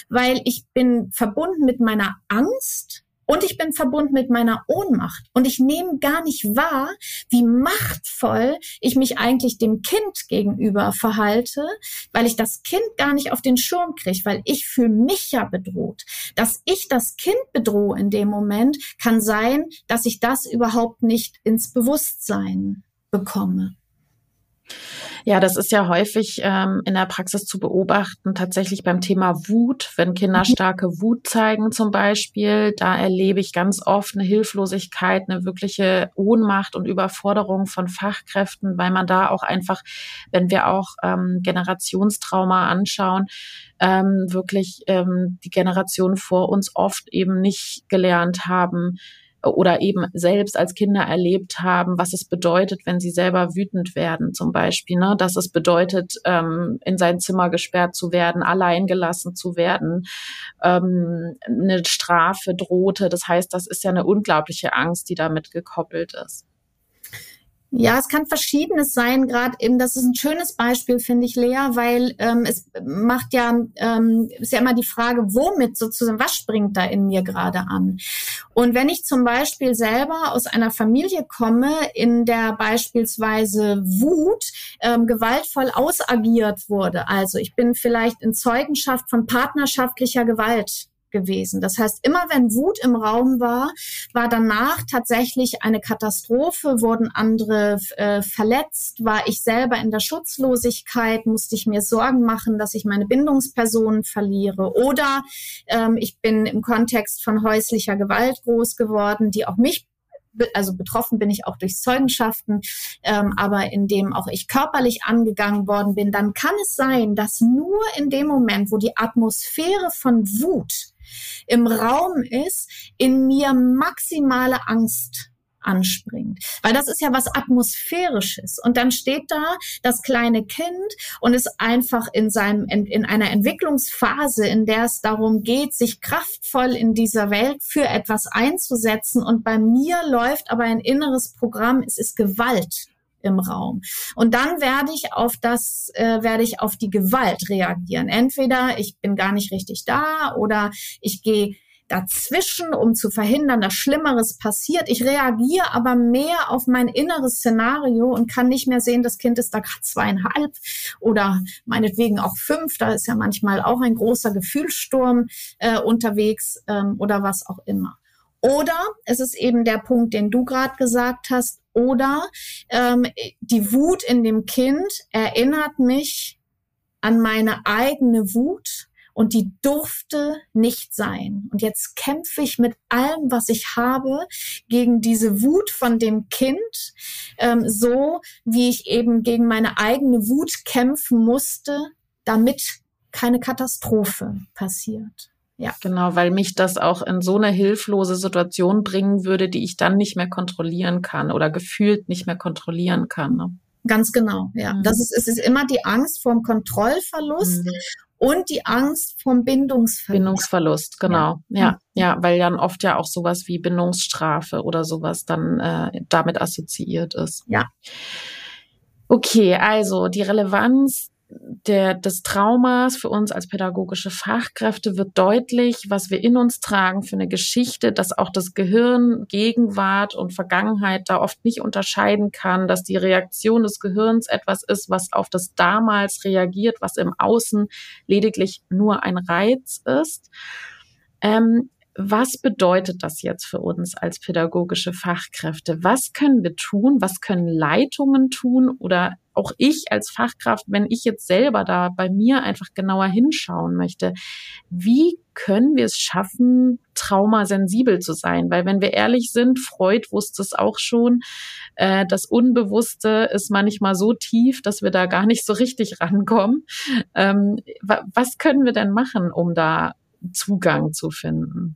weil ich bin verbunden mit meiner Angst und ich bin verbunden mit meiner Ohnmacht. Und ich nehme gar nicht wahr, wie machtvoll ich mich eigentlich dem Kind gegenüber verhalte, weil ich das Kind gar nicht auf den Schirm kriege, weil ich fühle mich ja bedroht. Dass ich das Kind bedrohe in dem Moment, kann sein, dass ich das überhaupt nicht ins Bewusstsein bekomme. Ja, das ist ja häufig ähm, in der Praxis zu beobachten, tatsächlich beim Thema Wut. Wenn Kinder mhm. starke Wut zeigen zum Beispiel, da erlebe ich ganz oft eine Hilflosigkeit, eine wirkliche Ohnmacht und Überforderung von Fachkräften, weil man da auch einfach, wenn wir auch ähm, Generationstrauma anschauen, ähm, wirklich ähm, die Generationen vor uns oft eben nicht gelernt haben, oder eben selbst als Kinder erlebt haben, was es bedeutet, wenn sie selber wütend werden, zum Beispiel, ne? dass es bedeutet, ähm, in sein Zimmer gesperrt zu werden, allein gelassen zu werden, ähm, eine Strafe drohte. Das heißt, das ist ja eine unglaubliche Angst, die damit gekoppelt ist. Ja, es kann verschiedenes sein. Gerade eben, das ist ein schönes Beispiel, finde ich, Lea, weil ähm, es macht ja, ähm, ist ja immer die Frage, womit sozusagen, was springt da in mir gerade an? Und wenn ich zum Beispiel selber aus einer Familie komme, in der beispielsweise Wut ähm, gewaltvoll ausagiert wurde, also ich bin vielleicht in Zeugenschaft von partnerschaftlicher Gewalt gewesen. Das heißt, immer wenn Wut im Raum war, war danach tatsächlich eine Katastrophe, wurden andere äh, verletzt, war ich selber in der Schutzlosigkeit, musste ich mir Sorgen machen, dass ich meine Bindungspersonen verliere. Oder ähm, ich bin im Kontext von häuslicher Gewalt groß geworden, die auch mich also betroffen bin ich auch durch Zeugenschaften, ähm, aber in dem auch ich körperlich angegangen worden bin, dann kann es sein, dass nur in dem Moment, wo die Atmosphäre von Wut im Raum ist, in mir maximale Angst anspringt. Weil das ist ja was Atmosphärisches. Und dann steht da das kleine Kind und ist einfach in seinem, in, in einer Entwicklungsphase, in der es darum geht, sich kraftvoll in dieser Welt für etwas einzusetzen. Und bei mir läuft aber ein inneres Programm, es ist Gewalt im Raum. Und dann werde ich auf das, äh, werde ich auf die Gewalt reagieren. Entweder ich bin gar nicht richtig da oder ich gehe dazwischen, um zu verhindern, dass Schlimmeres passiert. Ich reagiere aber mehr auf mein inneres Szenario und kann nicht mehr sehen, das Kind ist da gerade zweieinhalb oder meinetwegen auch fünf. Da ist ja manchmal auch ein großer Gefühlssturm äh, unterwegs ähm, oder was auch immer. Oder es ist eben der Punkt, den du gerade gesagt hast, oder ähm, die Wut in dem Kind erinnert mich an meine eigene Wut und die durfte nicht sein. Und jetzt kämpfe ich mit allem, was ich habe, gegen diese Wut von dem Kind, ähm, so wie ich eben gegen meine eigene Wut kämpfen musste, damit keine Katastrophe passiert. Ja. Genau, weil mich das auch in so eine hilflose Situation bringen würde, die ich dann nicht mehr kontrollieren kann oder gefühlt nicht mehr kontrollieren kann. Ne? Ganz genau, ja. Mhm. Das ist, es ist immer die Angst vorm Kontrollverlust mhm. und die Angst vom Bindungsverlust. Bindungsverlust, genau. Ja. ja, ja, weil dann oft ja auch sowas wie Bindungsstrafe oder sowas dann äh, damit assoziiert ist. Ja. Okay, also die Relevanz der, des Traumas für uns als pädagogische Fachkräfte wird deutlich, was wir in uns tragen für eine Geschichte, dass auch das Gehirn Gegenwart und Vergangenheit da oft nicht unterscheiden kann, dass die Reaktion des Gehirns etwas ist, was auf das damals reagiert, was im Außen lediglich nur ein Reiz ist. Ähm, was bedeutet das jetzt für uns als pädagogische Fachkräfte? Was können wir tun? Was können Leitungen tun oder auch ich als Fachkraft, wenn ich jetzt selber da bei mir einfach genauer hinschauen möchte, wie können wir es schaffen, traumasensibel zu sein? Weil wenn wir ehrlich sind, Freud wusste es auch schon, äh, das Unbewusste ist manchmal so tief, dass wir da gar nicht so richtig rankommen. Ähm, was können wir denn machen, um da Zugang zu finden?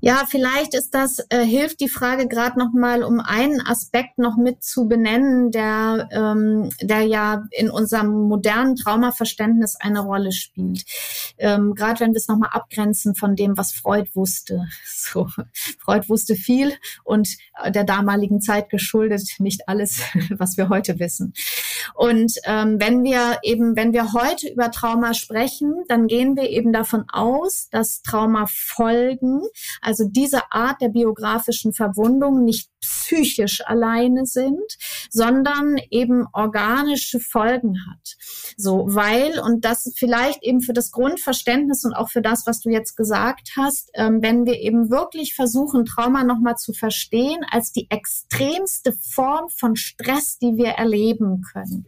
Ja, vielleicht ist das, äh, hilft die Frage gerade nochmal, um einen Aspekt noch mit zu benennen, der, ähm, der ja in unserem modernen Traumaverständnis eine Rolle spielt. Ähm, gerade wenn wir es nochmal abgrenzen von dem, was Freud wusste. So, Freud wusste viel und der damaligen Zeit geschuldet nicht alles, was wir heute wissen. Und ähm, wenn wir eben, wenn wir heute über Trauma sprechen, dann gehen wir eben davon aus, dass Traumafolgen, also diese Art der biografischen Verwundung nicht psychisch alleine sind, sondern eben organische Folgen hat. So, weil, und das vielleicht eben für das Grundverständnis und auch für das, was du jetzt gesagt hast, ähm, wenn wir eben wirklich versuchen, Trauma nochmal zu verstehen als die extremste Form von Stress, die wir erleben können,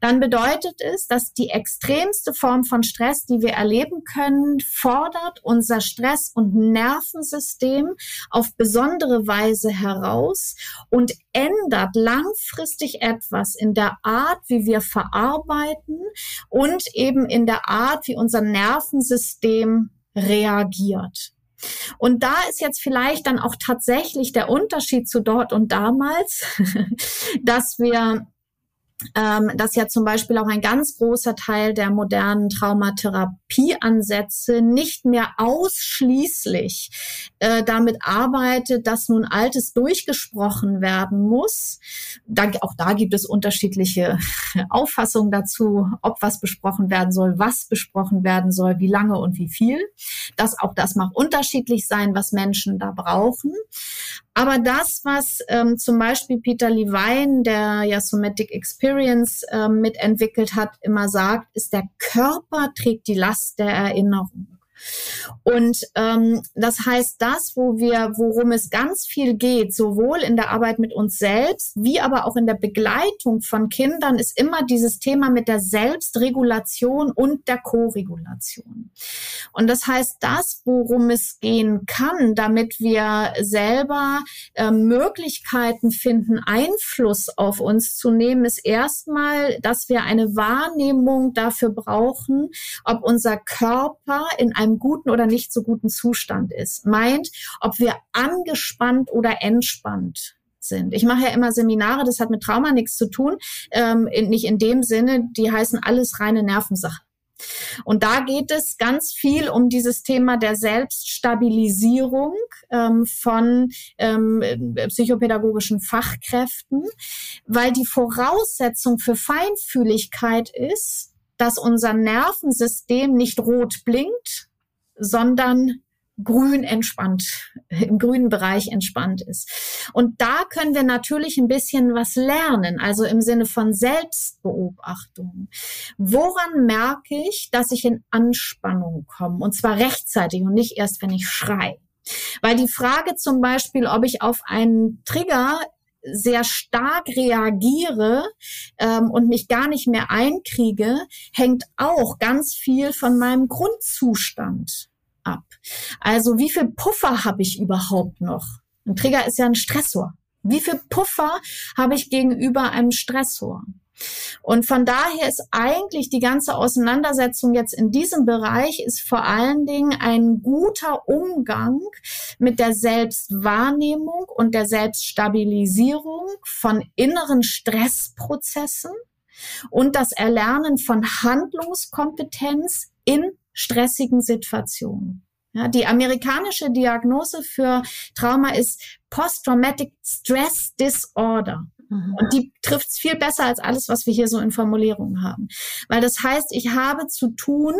dann bedeutet es, dass die extremste Form von Stress, die wir erleben können, fordert unser Stress- und Nervensystem auf besondere Weise heraus aus und ändert langfristig etwas in der Art, wie wir verarbeiten und eben in der Art, wie unser Nervensystem reagiert. Und da ist jetzt vielleicht dann auch tatsächlich der Unterschied zu dort und damals, dass wir ähm, dass ja zum Beispiel auch ein ganz großer Teil der modernen Traumatherapieansätze nicht mehr ausschließlich äh, damit arbeitet, dass nun Altes durchgesprochen werden muss. Da, auch da gibt es unterschiedliche Auffassungen dazu, ob was besprochen werden soll, was besprochen werden soll, wie lange und wie viel. Das auch das mag unterschiedlich sein, was Menschen da brauchen. Aber das, was ähm, zum Beispiel Peter Levine, der ja Somatic Experience ähm, mitentwickelt hat, immer sagt, ist, der Körper trägt die Last der Erinnerung. Und ähm, das heißt, das, wo wir, worum es ganz viel geht, sowohl in der Arbeit mit uns selbst, wie aber auch in der Begleitung von Kindern, ist immer dieses Thema mit der Selbstregulation und der Koregulation. Und das heißt, das, worum es gehen kann, damit wir selber äh, Möglichkeiten finden, Einfluss auf uns zu nehmen, ist erstmal, dass wir eine Wahrnehmung dafür brauchen, ob unser Körper in einem guten oder nicht so guten Zustand ist. Meint, ob wir angespannt oder entspannt sind. Ich mache ja immer Seminare, das hat mit Trauma nichts zu tun, ähm, nicht in dem Sinne, die heißen alles reine Nervensache. Und da geht es ganz viel um dieses Thema der Selbststabilisierung ähm, von ähm, psychopädagogischen Fachkräften, weil die Voraussetzung für Feinfühligkeit ist, dass unser Nervensystem nicht rot blinkt, sondern grün entspannt, im grünen Bereich entspannt ist. Und da können wir natürlich ein bisschen was lernen, also im Sinne von Selbstbeobachtung. Woran merke ich, dass ich in Anspannung komme? Und zwar rechtzeitig und nicht erst, wenn ich schrei. Weil die Frage zum Beispiel, ob ich auf einen Trigger sehr stark reagiere ähm, und mich gar nicht mehr einkriege, hängt auch ganz viel von meinem Grundzustand ab. Also wie viel Puffer habe ich überhaupt noch? Ein Trigger ist ja ein Stressor. Wie viel Puffer habe ich gegenüber einem Stressor? Und von daher ist eigentlich die ganze Auseinandersetzung jetzt in diesem Bereich ist vor allen Dingen ein guter Umgang mit der Selbstwahrnehmung und der Selbststabilisierung von inneren Stressprozessen und das Erlernen von Handlungskompetenz in stressigen Situationen. Ja, die amerikanische Diagnose für Trauma ist Post-Traumatic Stress Disorder. Mhm. Und die trifft es viel besser als alles, was wir hier so in Formulierungen haben. Weil das heißt, ich habe zu tun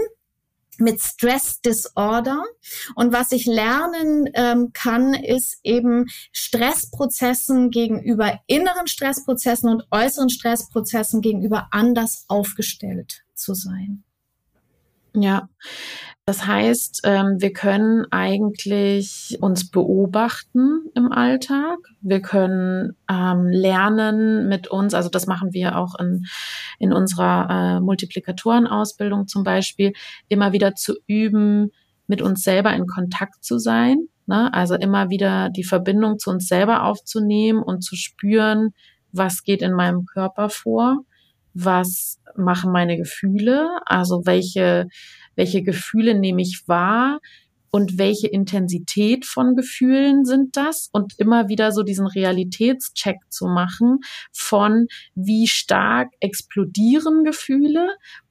mit Stress Disorder. Und was ich lernen ähm, kann, ist eben Stressprozessen gegenüber inneren Stressprozessen und äußeren Stressprozessen gegenüber anders aufgestellt zu sein. Ja, das heißt, ähm, wir können eigentlich uns beobachten im Alltag. Wir können ähm, lernen mit uns, also das machen wir auch in, in unserer äh, Multiplikatorenausbildung zum Beispiel, immer wieder zu üben, mit uns selber in Kontakt zu sein. Ne? Also immer wieder die Verbindung zu uns selber aufzunehmen und zu spüren, was geht in meinem Körper vor was machen meine Gefühle, also welche, welche Gefühle nehme ich wahr? Und welche Intensität von Gefühlen sind das? Und immer wieder so diesen Realitätscheck zu machen von wie stark explodieren Gefühle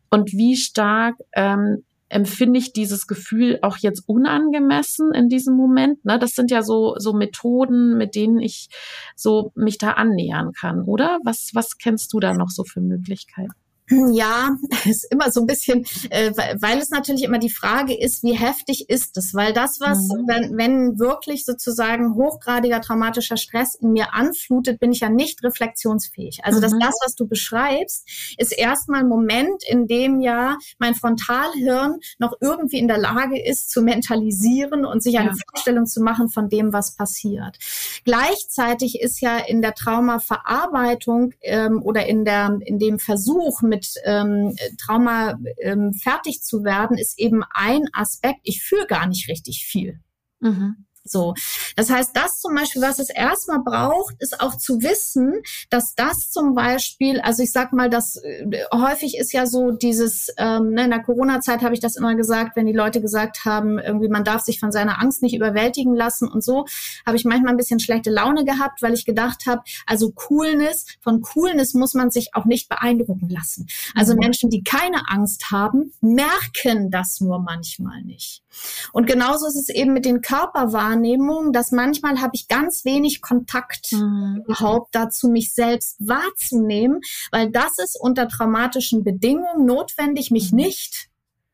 und wie stark ähm, empfinde ich dieses Gefühl auch jetzt unangemessen in diesem Moment? Ne? Das sind ja so, so Methoden, mit denen ich so mich da annähern kann, oder? Was, was kennst du da noch so für Möglichkeiten? Ja, ist immer so ein bisschen, äh, weil es natürlich immer die Frage ist, wie heftig ist es? Weil das, was, mhm. wenn, wenn wirklich sozusagen hochgradiger traumatischer Stress in mir anflutet, bin ich ja nicht reflexionsfähig. Also mhm. dass das, was du beschreibst, ist erstmal ein Moment, in dem ja mein Frontalhirn noch irgendwie in der Lage ist, zu mentalisieren und sich eine ja. Vorstellung zu machen von dem, was passiert. Gleichzeitig ist ja in der Traumaverarbeitung ähm, oder in der in dem Versuch mit ähm, Trauma ähm, fertig zu werden, ist eben ein Aspekt. Ich fühle gar nicht richtig viel. Mhm. So. Das heißt, das zum Beispiel, was es erstmal braucht, ist auch zu wissen, dass das zum Beispiel, also ich sag mal, das äh, häufig ist ja so dieses, ähm, ne, in der Corona-Zeit habe ich das immer gesagt, wenn die Leute gesagt haben, irgendwie man darf sich von seiner Angst nicht überwältigen lassen und so, habe ich manchmal ein bisschen schlechte Laune gehabt, weil ich gedacht habe, also Coolness, von Coolness muss man sich auch nicht beeindrucken lassen. Also mhm. Menschen, die keine Angst haben, merken das nur manchmal nicht. Und genauso ist es eben mit den Körperwahrnehmungen, dass manchmal habe ich ganz wenig Kontakt mhm. überhaupt dazu, mich selbst wahrzunehmen, weil das ist unter traumatischen Bedingungen notwendig, mich mhm. nicht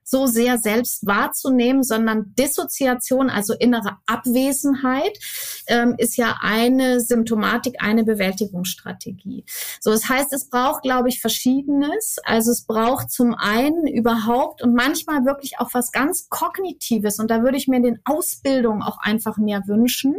so sehr selbst wahrzunehmen, sondern Dissoziation, also innere Abwesenheit, ähm, ist ja eine Symptomatik, eine Bewältigungsstrategie. So, das heißt, es braucht, glaube ich, Verschiedenes. Also es braucht zum einen überhaupt und manchmal wirklich auch was ganz Kognitives. Und da würde ich mir in den Ausbildungen auch einfach mehr wünschen,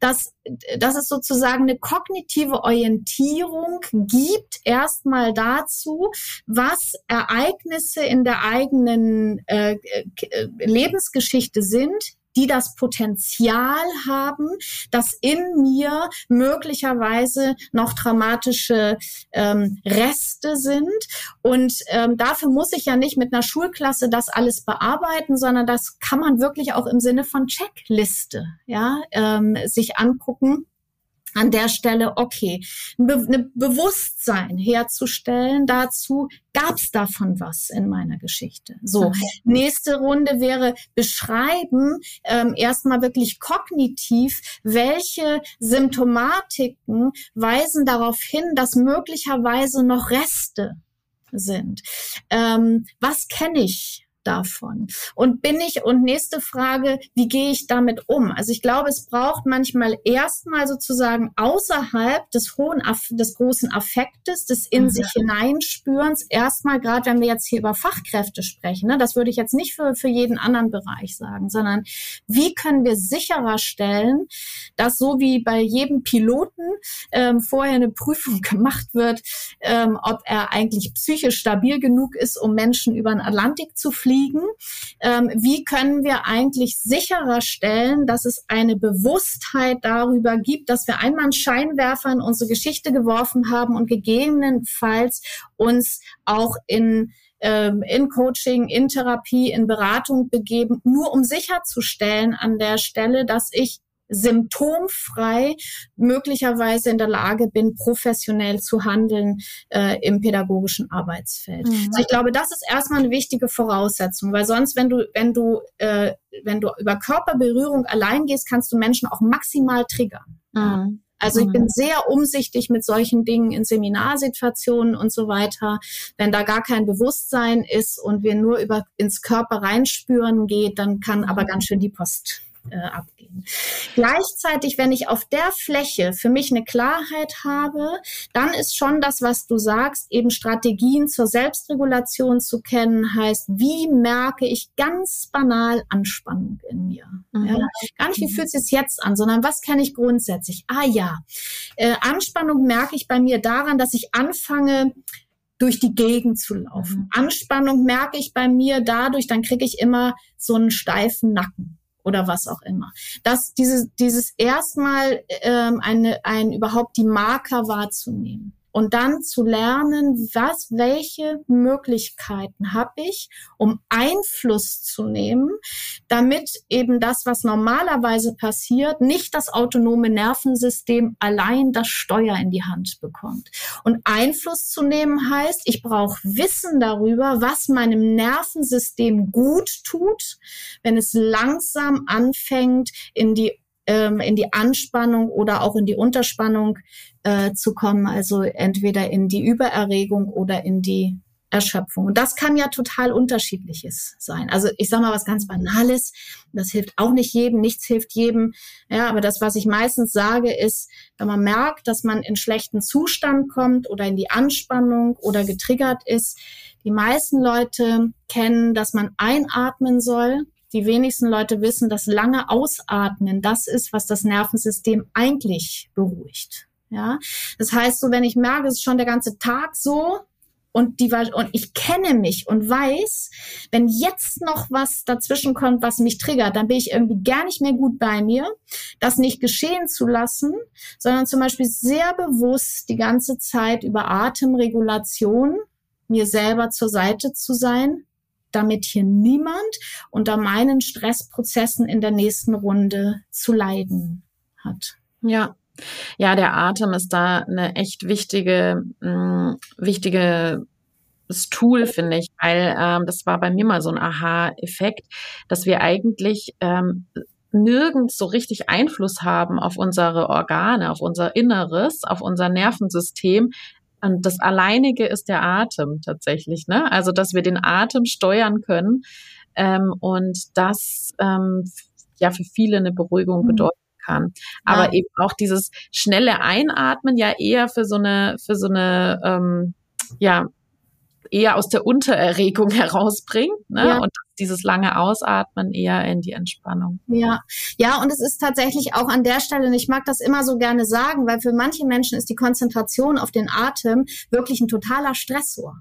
dass, dass es sozusagen eine kognitive Orientierung gibt, erstmal dazu, was Ereignisse in der eigenen äh, äh, Lebensgeschichte sind, die das Potenzial haben, dass in mir möglicherweise noch traumatische ähm, Reste sind. Und ähm, dafür muss ich ja nicht mit einer Schulklasse das alles bearbeiten, sondern das kann man wirklich auch im Sinne von Checkliste ja, ähm, sich angucken an der Stelle, okay, ein Be ne Bewusstsein herzustellen dazu, gab es davon was in meiner Geschichte. So, okay. nächste Runde wäre beschreiben, ähm, erstmal wirklich kognitiv, welche Symptomatiken weisen darauf hin, dass möglicherweise noch Reste sind. Ähm, was kenne ich davon? Und bin ich, und nächste Frage, wie gehe ich damit um? Also ich glaube, es braucht manchmal erstmal sozusagen außerhalb des hohen, des großen Affektes, des in mhm. sich hineinspürens, erstmal, gerade wenn wir jetzt hier über Fachkräfte sprechen, ne, das würde ich jetzt nicht für, für jeden anderen Bereich sagen, sondern wie können wir sicherer stellen, dass so wie bei jedem Piloten ähm, vorher eine Prüfung gemacht wird, ähm, ob er eigentlich psychisch stabil genug ist, um Menschen über den Atlantik zu fliegen, liegen. Ähm, wie können wir eigentlich sicherer stellen, dass es eine Bewusstheit darüber gibt, dass wir einmal einen Scheinwerfer in unsere Geschichte geworfen haben und gegebenenfalls uns auch in ähm, in Coaching, in Therapie, in Beratung begeben, nur um sicherzustellen an der Stelle, dass ich symptomfrei möglicherweise in der Lage bin, professionell zu handeln äh, im pädagogischen Arbeitsfeld. Mhm. Also ich glaube, das ist erstmal eine wichtige Voraussetzung, weil sonst, wenn du, wenn du, äh, wenn du über Körperberührung allein gehst, kannst du Menschen auch maximal triggern. Mhm. Also ich bin mhm. sehr umsichtig mit solchen Dingen in Seminarsituationen und so weiter. Wenn da gar kein Bewusstsein ist und wir nur über ins Körper reinspüren geht, dann kann aber ganz schön die Post äh, abgehen. Gleichzeitig, wenn ich auf der Fläche für mich eine Klarheit habe, dann ist schon das, was du sagst, eben Strategien zur Selbstregulation zu kennen, heißt, wie merke ich ganz banal Anspannung in mir? Mhm. Ja? Gar nicht, wie fühlt es sich jetzt an, sondern was kenne ich grundsätzlich? Ah ja, äh, Anspannung merke ich bei mir daran, dass ich anfange, durch die Gegend zu laufen. Mhm. Anspannung merke ich bei mir dadurch, dann kriege ich immer so einen steifen Nacken oder was auch immer. Dass dieses, dieses erstmal ähm, eine, ein überhaupt die Marker wahrzunehmen und dann zu lernen, was, welche Möglichkeiten habe ich, um Einfluss zu nehmen, damit eben das, was normalerweise passiert, nicht das autonome Nervensystem allein das Steuer in die Hand bekommt. Und Einfluss zu nehmen heißt, ich brauche Wissen darüber, was meinem Nervensystem gut tut, wenn es langsam anfängt, in die ähm, in die Anspannung oder auch in die Unterspannung äh, zu kommen, also entweder in die Übererregung oder in die Erschöpfung. Und das kann ja total unterschiedliches sein. Also ich sage mal was ganz Banales, das hilft auch nicht jedem, nichts hilft jedem. Ja, aber das, was ich meistens sage, ist, wenn man merkt, dass man in schlechten Zustand kommt oder in die Anspannung oder getriggert ist, die meisten Leute kennen, dass man einatmen soll die wenigsten Leute wissen, dass lange Ausatmen das ist, was das Nervensystem eigentlich beruhigt. Ja, das heißt, so wenn ich merke, es ist schon der ganze Tag so, und die und ich kenne mich und weiß, wenn jetzt noch was dazwischen kommt, was mich triggert, dann bin ich irgendwie gar nicht mehr gut bei mir, das nicht geschehen zu lassen, sondern zum Beispiel sehr bewusst die ganze Zeit über Atemregulation mir selber zur Seite zu sein, damit hier niemand unter meinen Stressprozessen in der nächsten Runde zu leiden hat. Ja. Ja, der Atem ist da eine echt wichtige, mh, mm, wichtige Tool, finde ich, weil ähm, das war bei mir mal so ein Aha-Effekt, dass wir eigentlich ähm, nirgends so richtig Einfluss haben auf unsere Organe, auf unser Inneres, auf unser Nervensystem, und das Alleinige ist der Atem tatsächlich, ne? Also, dass wir den Atem steuern können ähm, und das ähm, ja für viele eine Beruhigung mhm. Kann. Aber ja. eben auch dieses schnelle Einatmen ja eher für so eine, für so eine, ähm, ja, eher aus der Untererregung herausbringt ne? Ja. und dieses lange Ausatmen eher in die Entspannung. Ja, ja, und es ist tatsächlich auch an der Stelle, und ich mag das immer so gerne sagen, weil für manche Menschen ist die Konzentration auf den Atem wirklich ein totaler Stressor.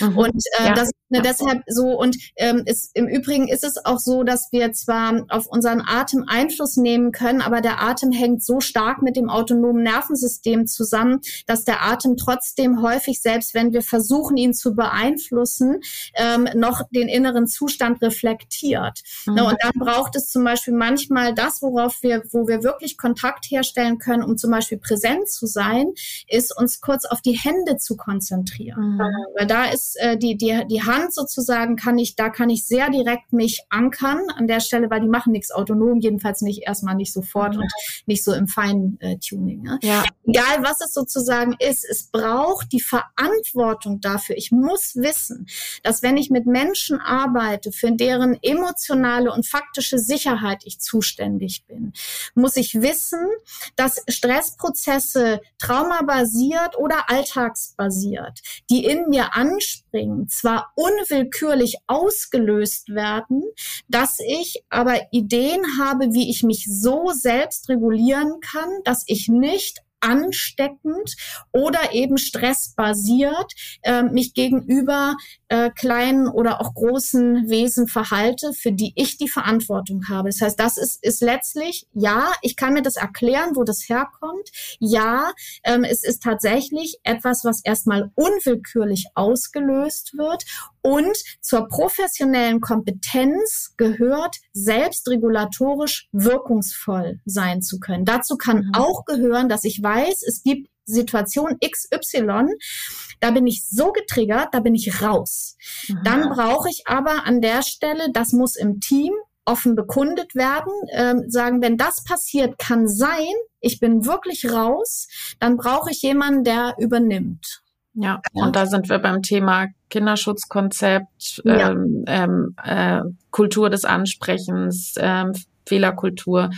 Mhm. Und äh, ja. das ne, deshalb so und ähm, ist, im Übrigen ist es auch so, dass wir zwar auf unseren Atem Einfluss nehmen können, aber der Atem hängt so stark mit dem autonomen Nervensystem zusammen, dass der Atem trotzdem häufig, selbst wenn wir versuchen, ihn zu beeinflussen, ähm, noch den inneren Zustand reflektiert. Mhm. Ne, und dann braucht es zum Beispiel manchmal das, worauf wir, wo wir wirklich Kontakt herstellen können, um zum Beispiel präsent zu sein, ist uns kurz auf die Hände zu konzentrieren. Mhm. Weil da ist äh, die, die, die Hand sozusagen, kann ich, da kann ich sehr direkt mich ankern an der Stelle, weil die machen nichts autonom, jedenfalls nicht erstmal nicht sofort mhm. und nicht so im Feintuning. Ne? Ja. Egal was es sozusagen ist, es braucht die Verantwortung dafür. Ich muss wissen, dass wenn ich mit Menschen arbeite, für deren emotionale und faktische Sicherheit ich zuständig bin, muss ich wissen, dass Stressprozesse traumabasiert oder alltagsbasiert, die in mir an anspringen, zwar unwillkürlich ausgelöst werden, dass ich aber Ideen habe, wie ich mich so selbst regulieren kann, dass ich nicht ansteckend oder eben stressbasiert äh, mich gegenüber äh, kleinen oder auch großen Wesen verhalte, für die ich die Verantwortung habe. Das heißt, das ist, ist letztlich, ja, ich kann mir das erklären, wo das herkommt. Ja, ähm, es ist tatsächlich etwas, was erstmal unwillkürlich ausgelöst wird. Und zur professionellen Kompetenz gehört, selbstregulatorisch wirkungsvoll sein zu können. Dazu kann mhm. auch gehören, dass ich weiß, es gibt Situation XY, da bin ich so getriggert, da bin ich raus. Mhm. Dann brauche ich aber an der Stelle, das muss im Team offen bekundet werden, ähm, sagen, wenn das passiert, kann sein, ich bin wirklich raus, dann brauche ich jemanden, der übernimmt. Ja, ja, und da sind wir beim Thema Kinderschutzkonzept, ja. ähm, ähm, äh, Kultur des Ansprechens, ähm, Fehlerkultur,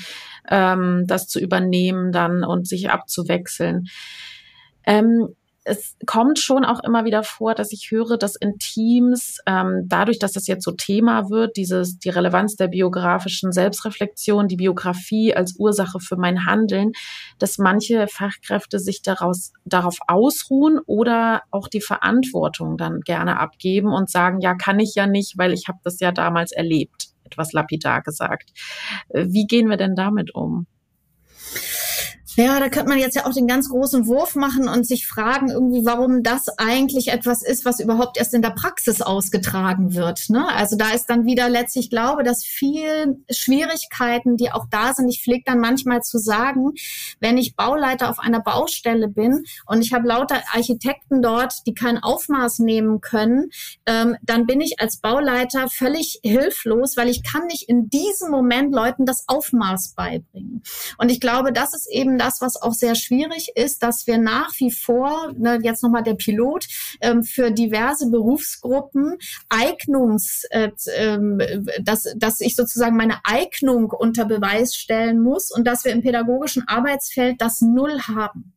ähm, das zu übernehmen dann und sich abzuwechseln. Ähm, es kommt schon auch immer wieder vor, dass ich höre, dass in Teams, ähm, dadurch, dass das jetzt so Thema wird, dieses, die Relevanz der biografischen Selbstreflexion, die Biografie als Ursache für mein Handeln, dass manche Fachkräfte sich daraus, darauf ausruhen oder auch die Verantwortung dann gerne abgeben und sagen, ja, kann ich ja nicht, weil ich habe das ja damals erlebt, etwas lapidar gesagt. Wie gehen wir denn damit um? Ja, da könnte man jetzt ja auch den ganz großen Wurf machen und sich fragen, irgendwie, warum das eigentlich etwas ist, was überhaupt erst in der Praxis ausgetragen wird. Ne? Also da ist dann wieder letztlich, ich glaube, dass viel Schwierigkeiten, die auch da sind, ich pflege dann manchmal zu sagen, wenn ich Bauleiter auf einer Baustelle bin und ich habe lauter Architekten dort, die kein Aufmaß nehmen können, ähm, dann bin ich als Bauleiter völlig hilflos, weil ich kann nicht in diesem Moment Leuten das Aufmaß beibringen. Und ich glaube, das ist eben das, was auch sehr schwierig ist, dass wir nach wie vor, ne, jetzt nochmal der Pilot, ähm, für diverse Berufsgruppen Eignungs, äh, ähm, dass, dass ich sozusagen meine Eignung unter Beweis stellen muss und dass wir im pädagogischen Arbeitsfeld das Null haben.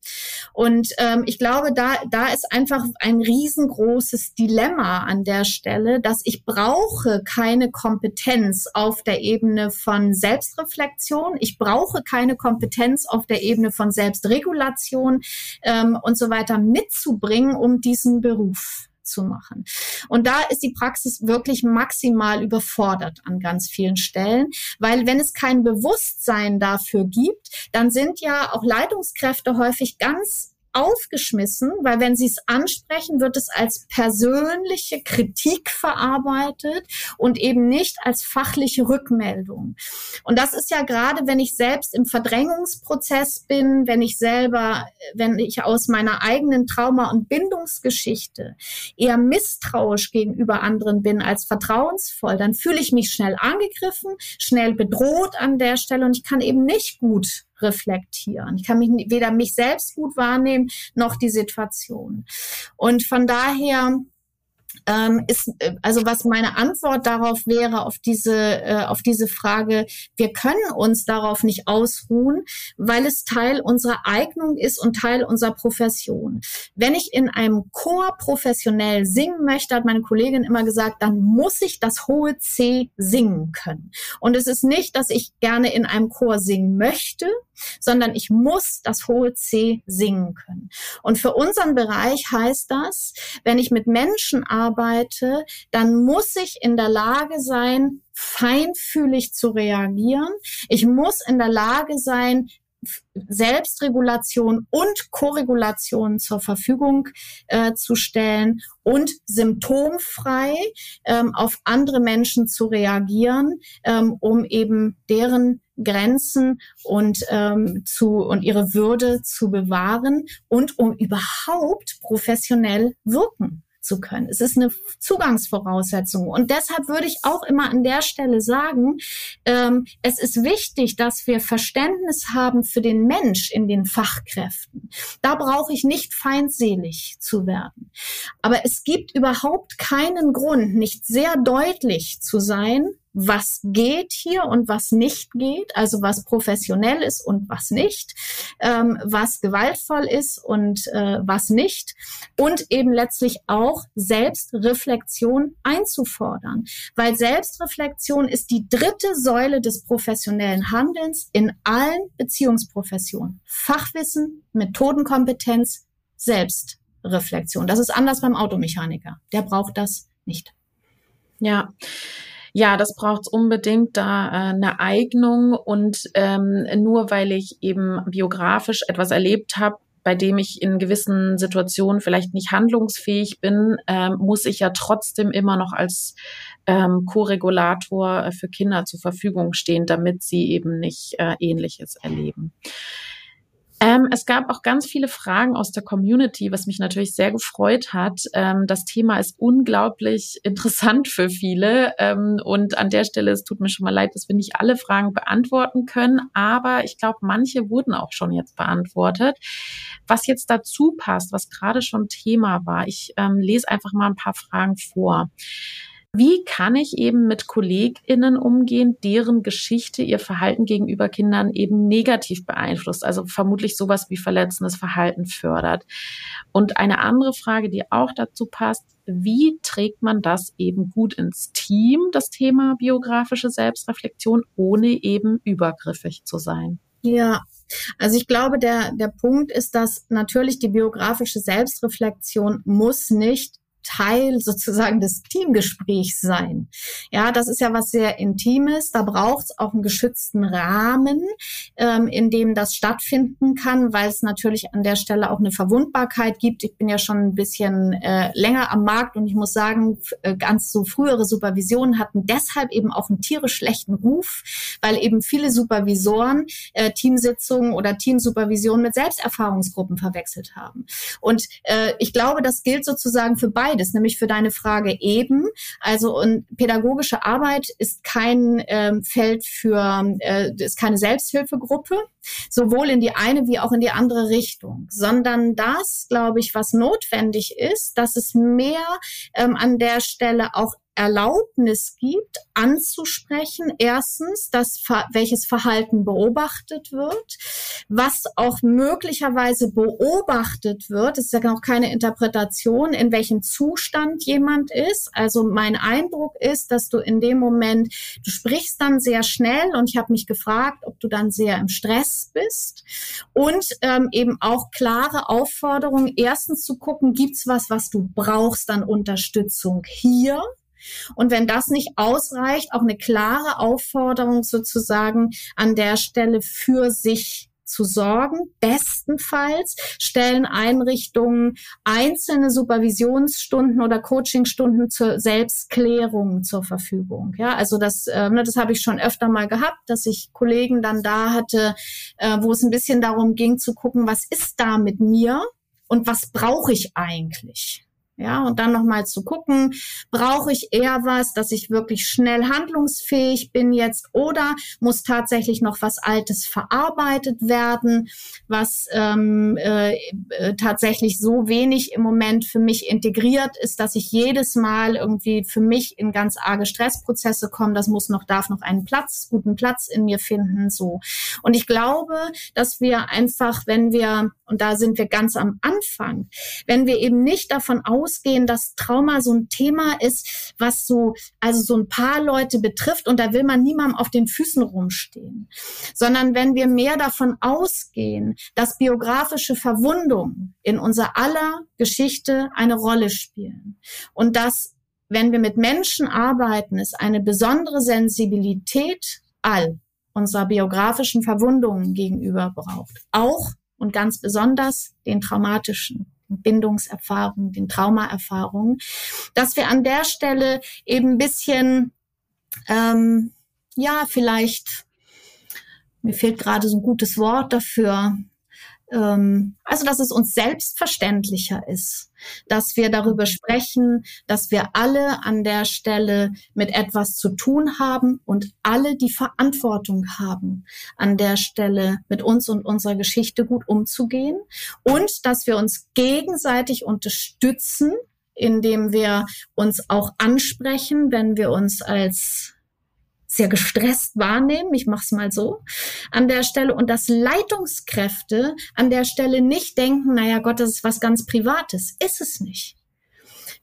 Und ähm, ich glaube, da, da ist einfach ein riesengroßes Dilemma an der Stelle, dass ich brauche keine Kompetenz auf der Ebene von Selbstreflexion. Ich brauche keine Kompetenz auf der Ebene Ebene von Selbstregulation ähm, und so weiter mitzubringen, um diesen Beruf zu machen. Und da ist die Praxis wirklich maximal überfordert an ganz vielen Stellen, weil wenn es kein Bewusstsein dafür gibt, dann sind ja auch Leitungskräfte häufig ganz aufgeschmissen, weil wenn sie es ansprechen, wird es als persönliche Kritik verarbeitet und eben nicht als fachliche Rückmeldung. Und das ist ja gerade, wenn ich selbst im Verdrängungsprozess bin, wenn ich selber, wenn ich aus meiner eigenen Trauma- und Bindungsgeschichte eher misstrauisch gegenüber anderen bin als vertrauensvoll, dann fühle ich mich schnell angegriffen, schnell bedroht an der Stelle und ich kann eben nicht gut reflektieren. Ich kann mich weder mich selbst gut wahrnehmen noch die Situation. Und von daher ähm, ist, äh, also was meine Antwort darauf wäre, auf diese, äh, auf diese Frage, wir können uns darauf nicht ausruhen, weil es Teil unserer Eignung ist und Teil unserer Profession. Wenn ich in einem Chor professionell singen möchte, hat meine Kollegin immer gesagt, dann muss ich das hohe C singen können. Und es ist nicht, dass ich gerne in einem Chor singen möchte, sondern ich muss das hohe C singen können. Und für unseren Bereich heißt das, wenn ich mit Menschen arbeite, dann muss ich in der Lage sein, feinfühlig zu reagieren. Ich muss in der Lage sein, Selbstregulation und Korregulation zur Verfügung äh, zu stellen und symptomfrei ähm, auf andere Menschen zu reagieren, ähm, um eben deren Grenzen und ähm, zu und ihre Würde zu bewahren und um überhaupt professionell wirken zu können. Es ist eine Zugangsvoraussetzung. Und deshalb würde ich auch immer an der Stelle sagen, ähm, es ist wichtig, dass wir Verständnis haben für den Mensch in den Fachkräften. Da brauche ich nicht feindselig zu werden. Aber es gibt überhaupt keinen Grund, nicht sehr deutlich zu sein, was geht hier und was nicht geht, also was professionell ist und was nicht, ähm, was gewaltvoll ist und äh, was nicht und eben letztlich auch Selbstreflexion einzufordern, weil Selbstreflexion ist die dritte Säule des professionellen Handelns in allen Beziehungsprofessionen. Fachwissen, Methodenkompetenz, Selbstreflexion. Das ist anders beim Automechaniker. Der braucht das nicht. Ja. Ja, das braucht unbedingt da äh, eine Eignung und ähm, nur weil ich eben biografisch etwas erlebt habe, bei dem ich in gewissen Situationen vielleicht nicht handlungsfähig bin, ähm, muss ich ja trotzdem immer noch als ähm, Co-Regulator äh, für Kinder zur Verfügung stehen, damit sie eben nicht äh, Ähnliches erleben. Ähm, es gab auch ganz viele Fragen aus der Community, was mich natürlich sehr gefreut hat. Ähm, das Thema ist unglaublich interessant für viele. Ähm, und an der Stelle, es tut mir schon mal leid, dass wir nicht alle Fragen beantworten können. Aber ich glaube, manche wurden auch schon jetzt beantwortet. Was jetzt dazu passt, was gerade schon Thema war, ich ähm, lese einfach mal ein paar Fragen vor. Wie kann ich eben mit KollegInnen umgehen, deren Geschichte ihr Verhalten gegenüber Kindern eben negativ beeinflusst? Also vermutlich sowas wie verletzendes Verhalten fördert. Und eine andere Frage, die auch dazu passt, wie trägt man das eben gut ins Team, das Thema biografische Selbstreflexion, ohne eben übergriffig zu sein? Ja, also ich glaube, der, der Punkt ist, dass natürlich die biografische Selbstreflexion muss nicht Teil sozusagen des Teamgesprächs sein. Ja, das ist ja was sehr Intimes. Da braucht es auch einen geschützten Rahmen, ähm, in dem das stattfinden kann, weil es natürlich an der Stelle auch eine Verwundbarkeit gibt. Ich bin ja schon ein bisschen äh, länger am Markt und ich muss sagen, äh, ganz so frühere Supervisionen hatten deshalb eben auch einen tierisch schlechten Ruf, weil eben viele Supervisoren äh, Teamsitzungen oder Teamsupervisionen mit Selbsterfahrungsgruppen verwechselt haben. Und äh, ich glaube, das gilt sozusagen für beide beides, nämlich für deine Frage eben. Also und pädagogische Arbeit ist kein ähm, Feld für, äh, ist keine Selbsthilfegruppe, sowohl in die eine wie auch in die andere Richtung, sondern das, glaube ich, was notwendig ist, dass es mehr ähm, an der Stelle auch Erlaubnis gibt, anzusprechen, erstens, dass welches Verhalten beobachtet wird, was auch möglicherweise beobachtet wird, das ist ja auch keine Interpretation, in welchem Zustand jemand ist. Also mein Eindruck ist, dass du in dem Moment, du sprichst dann sehr schnell und ich habe mich gefragt, ob du dann sehr im Stress bist und ähm, eben auch klare Aufforderungen, erstens zu gucken, gibt's was, was du brauchst an Unterstützung hier? Und wenn das nicht ausreicht, auch eine klare Aufforderung sozusagen an der Stelle für sich zu sorgen. Bestenfalls stellen Einrichtungen einzelne Supervisionsstunden oder Coachingstunden zur Selbstklärung zur Verfügung. Ja, also das, äh, das habe ich schon öfter mal gehabt, dass ich Kollegen dann da hatte, äh, wo es ein bisschen darum ging zu gucken, was ist da mit mir und was brauche ich eigentlich? Ja, und dann nochmal zu gucken, brauche ich eher was, dass ich wirklich schnell handlungsfähig bin jetzt oder muss tatsächlich noch was Altes verarbeitet werden, was ähm, äh, äh, tatsächlich so wenig im Moment für mich integriert ist, dass ich jedes Mal irgendwie für mich in ganz arge Stressprozesse komme. Das muss noch, darf noch einen Platz, guten Platz in mir finden, so. Und ich glaube, dass wir einfach, wenn wir, und da sind wir ganz am Anfang, wenn wir eben nicht davon aus ausgehen, dass Trauma so ein Thema ist, was so, also so ein paar Leute betrifft und da will man niemandem auf den Füßen rumstehen. Sondern wenn wir mehr davon ausgehen, dass biografische Verwundungen in unser aller Geschichte eine Rolle spielen und dass wenn wir mit Menschen arbeiten, es eine besondere Sensibilität all unserer biografischen Verwundungen gegenüber braucht. Auch und ganz besonders den traumatischen. Bindungserfahrungen, den Traumaerfahrungen, dass wir an der Stelle eben ein bisschen, ähm, ja, vielleicht, mir fehlt gerade so ein gutes Wort dafür, ähm, also dass es uns selbstverständlicher ist, dass wir darüber sprechen, dass wir alle an der Stelle mit etwas zu tun haben und alle die Verantwortung haben, an der Stelle mit uns und unserer Geschichte gut umzugehen und dass wir uns gegenseitig unterstützen, indem wir uns auch ansprechen, wenn wir uns als sehr gestresst wahrnehmen, ich mache es mal so, an der Stelle und dass Leitungskräfte an der Stelle nicht denken, naja Gott, das ist was ganz Privates. Ist es nicht.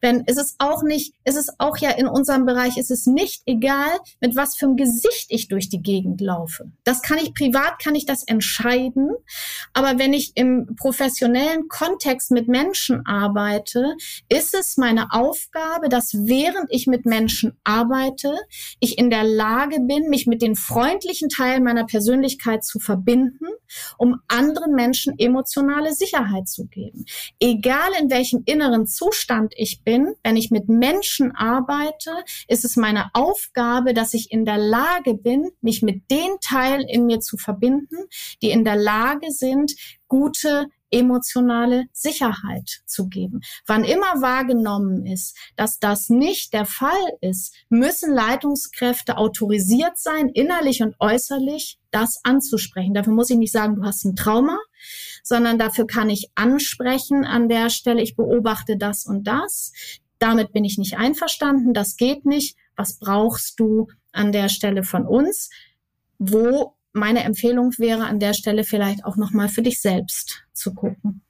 Wenn es ist auch nicht, es ist auch ja in unserem Bereich, es ist nicht egal, mit was für einem Gesicht ich durch die Gegend laufe. Das kann ich privat, kann ich das entscheiden. Aber wenn ich im professionellen Kontext mit Menschen arbeite, ist es meine Aufgabe, dass während ich mit Menschen arbeite, ich in der Lage bin, mich mit den freundlichen Teilen meiner Persönlichkeit zu verbinden, um anderen Menschen emotionale Sicherheit zu geben. Egal in welchem inneren Zustand ich bin, bin, wenn ich mit Menschen arbeite, ist es meine Aufgabe, dass ich in der Lage bin, mich mit den Teilen in mir zu verbinden, die in der Lage sind, gute emotionale Sicherheit zu geben. Wann immer wahrgenommen ist, dass das nicht der Fall ist, müssen Leitungskräfte autorisiert sein, innerlich und äußerlich, das anzusprechen. Dafür muss ich nicht sagen, du hast ein Trauma, sondern dafür kann ich ansprechen an der Stelle, ich beobachte das und das. Damit bin ich nicht einverstanden, das geht nicht. Was brauchst du an der Stelle von uns? Wo meine Empfehlung wäre an der Stelle vielleicht auch nochmal für dich selbst zu gucken.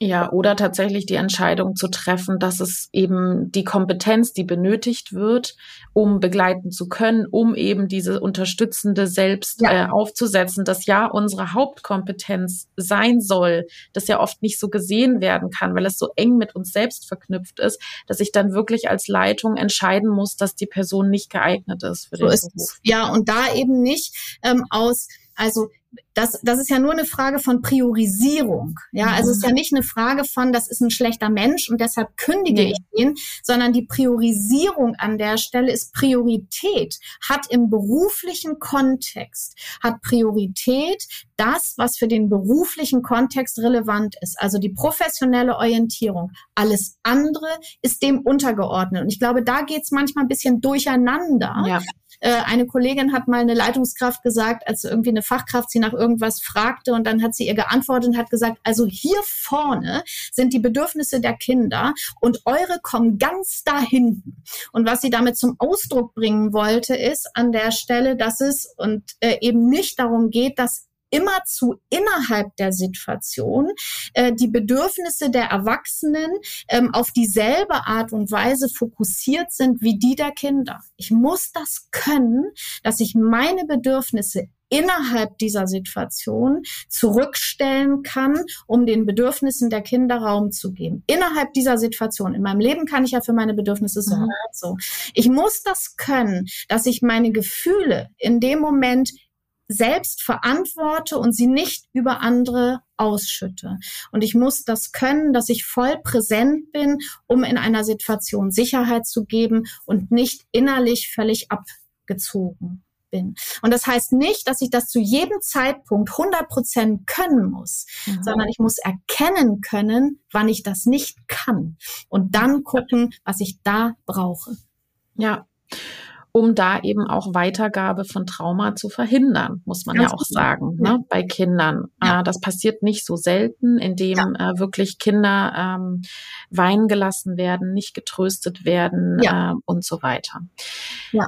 Ja, oder tatsächlich die Entscheidung zu treffen, dass es eben die Kompetenz, die benötigt wird, um begleiten zu können, um eben diese unterstützende selbst ja. äh, aufzusetzen, dass ja unsere Hauptkompetenz sein soll, das ja oft nicht so gesehen werden kann, weil es so eng mit uns selbst verknüpft ist, dass ich dann wirklich als Leitung entscheiden muss, dass die Person nicht geeignet ist für so den ist Beruf. Es. Ja, und da eben nicht ähm, aus also das, das ist ja nur eine Frage von Priorisierung. Ja, mhm. also es ist ja nicht eine Frage von, das ist ein schlechter Mensch und deshalb kündige nee. ich ihn, sondern die Priorisierung an der Stelle ist Priorität, hat im beruflichen Kontext, hat Priorität das, was für den beruflichen Kontext relevant ist, also die professionelle Orientierung. Alles andere ist dem untergeordnet. Und ich glaube, da geht's manchmal ein bisschen durcheinander. Ja. Äh, eine Kollegin hat mal eine Leitungskraft gesagt, als irgendwie eine Fachkraft sie nach irgendwas fragte und dann hat sie ihr geantwortet und hat gesagt, also hier vorne sind die Bedürfnisse der Kinder und eure kommen ganz da hinten. Und was sie damit zum Ausdruck bringen wollte, ist an der Stelle, dass es und äh, eben nicht darum geht, dass immer zu innerhalb der Situation äh, die Bedürfnisse der Erwachsenen ähm, auf dieselbe Art und Weise fokussiert sind wie die der Kinder. Ich muss das können, dass ich meine Bedürfnisse innerhalb dieser Situation zurückstellen kann, um den Bedürfnissen der Kinder Raum zu geben. Innerhalb dieser Situation. In meinem Leben kann ich ja für meine Bedürfnisse sorgen. Mhm. So. Ich muss das können, dass ich meine Gefühle in dem Moment selbst verantworte und sie nicht über andere ausschütte. Und ich muss das können, dass ich voll präsent bin, um in einer Situation Sicherheit zu geben und nicht innerlich völlig abgezogen bin. Und das heißt nicht, dass ich das zu jedem Zeitpunkt 100 Prozent können muss, mhm. sondern ich muss erkennen können, wann ich das nicht kann und dann gucken, was ich da brauche. Ja um da eben auch Weitergabe von Trauma zu verhindern, muss man Ganz ja auch gut. sagen, ja. ne, bei Kindern. Ja. Äh, das passiert nicht so selten, indem ja. äh, wirklich Kinder ähm, weinen gelassen werden, nicht getröstet werden äh, und so weiter. Ja.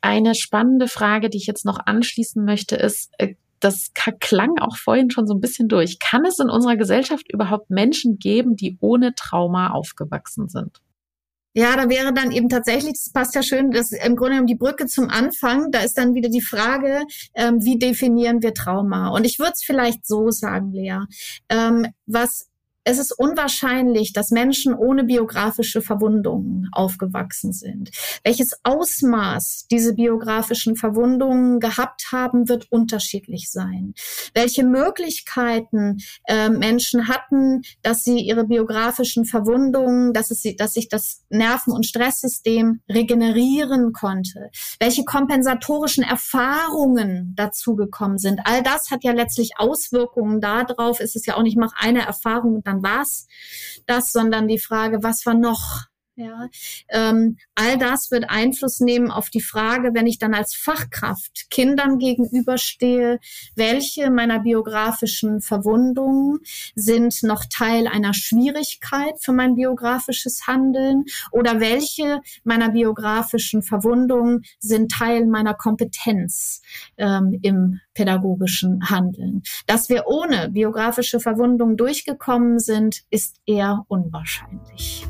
Eine spannende Frage, die ich jetzt noch anschließen möchte, ist, äh, das klang auch vorhin schon so ein bisschen durch. Kann es in unserer Gesellschaft überhaupt Menschen geben, die ohne Trauma aufgewachsen sind? Ja, da wäre dann eben tatsächlich, das passt ja schön, das ist im Grunde genommen die Brücke zum Anfang. Da ist dann wieder die Frage, ähm, wie definieren wir Trauma? Und ich würde es vielleicht so sagen, Lea. Ähm, was es ist unwahrscheinlich, dass Menschen ohne biografische Verwundungen aufgewachsen sind. Welches Ausmaß diese biografischen Verwundungen gehabt haben, wird unterschiedlich sein. Welche Möglichkeiten äh, Menschen hatten, dass sie ihre biografischen Verwundungen, dass, es, dass sich das Nerven- und Stresssystem regenerieren konnte. Welche kompensatorischen Erfahrungen dazugekommen sind. All das hat ja letztlich Auswirkungen darauf. Es ist ja auch nicht, mach eine Erfahrung und dann was das, sondern die Frage, was war noch? Ja, ähm, all das wird Einfluss nehmen auf die Frage, wenn ich dann als Fachkraft Kindern gegenüberstehe, welche meiner biografischen Verwundungen sind noch Teil einer Schwierigkeit für mein biografisches Handeln oder welche meiner biografischen Verwundungen sind Teil meiner Kompetenz ähm, im pädagogischen Handeln. Dass wir ohne biografische Verwundungen durchgekommen sind, ist eher unwahrscheinlich.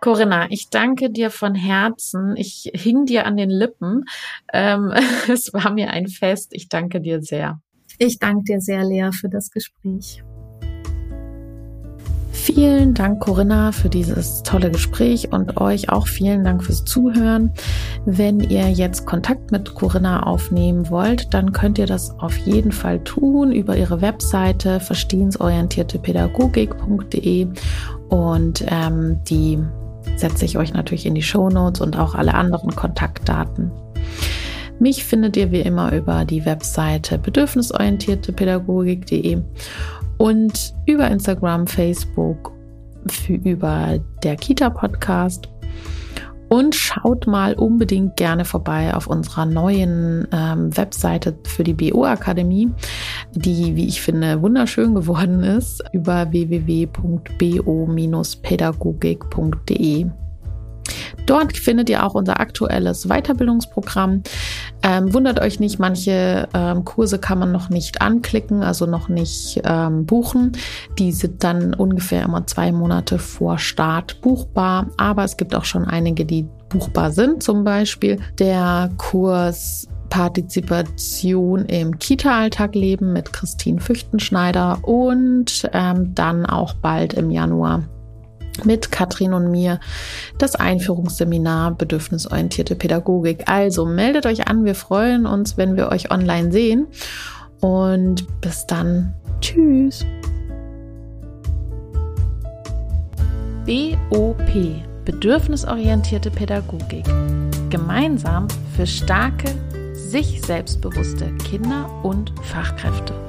Corinna, ich danke dir von Herzen. Ich hing dir an den Lippen. Ähm, es war mir ein Fest. Ich danke dir sehr. Ich danke dir sehr, Lea, für das Gespräch. Vielen Dank, Corinna, für dieses tolle Gespräch und euch auch vielen Dank fürs Zuhören. Wenn ihr jetzt Kontakt mit Corinna aufnehmen wollt, dann könnt ihr das auf jeden Fall tun über ihre Webseite verstehensorientiertepädagogik.de Und ähm, die setze ich euch natürlich in die Show Notes und auch alle anderen Kontaktdaten. Mich findet ihr wie immer über die Webseite bedürfnisorientiertepädagogik.de und über Instagram, Facebook, über der Kita-Podcast. Und schaut mal unbedingt gerne vorbei auf unserer neuen ähm, Webseite für die BO-Akademie, die, wie ich finde, wunderschön geworden ist, über www.bo-pädagogik.de. Dort findet ihr auch unser aktuelles Weiterbildungsprogramm. Ähm, wundert euch nicht, manche ähm, Kurse kann man noch nicht anklicken, also noch nicht ähm, buchen. Die sind dann ungefähr immer zwei Monate vor Start buchbar, aber es gibt auch schon einige, die buchbar sind. Zum Beispiel der Kurs Partizipation im Kita-Alltag leben mit Christine Füchtenschneider und ähm, dann auch bald im Januar mit Katrin und mir das Einführungsseminar Bedürfnisorientierte Pädagogik. Also meldet euch an, wir freuen uns, wenn wir euch online sehen. Und bis dann. Tschüss. BOP Bedürfnisorientierte Pädagogik. Gemeinsam für starke, sich selbstbewusste Kinder und Fachkräfte.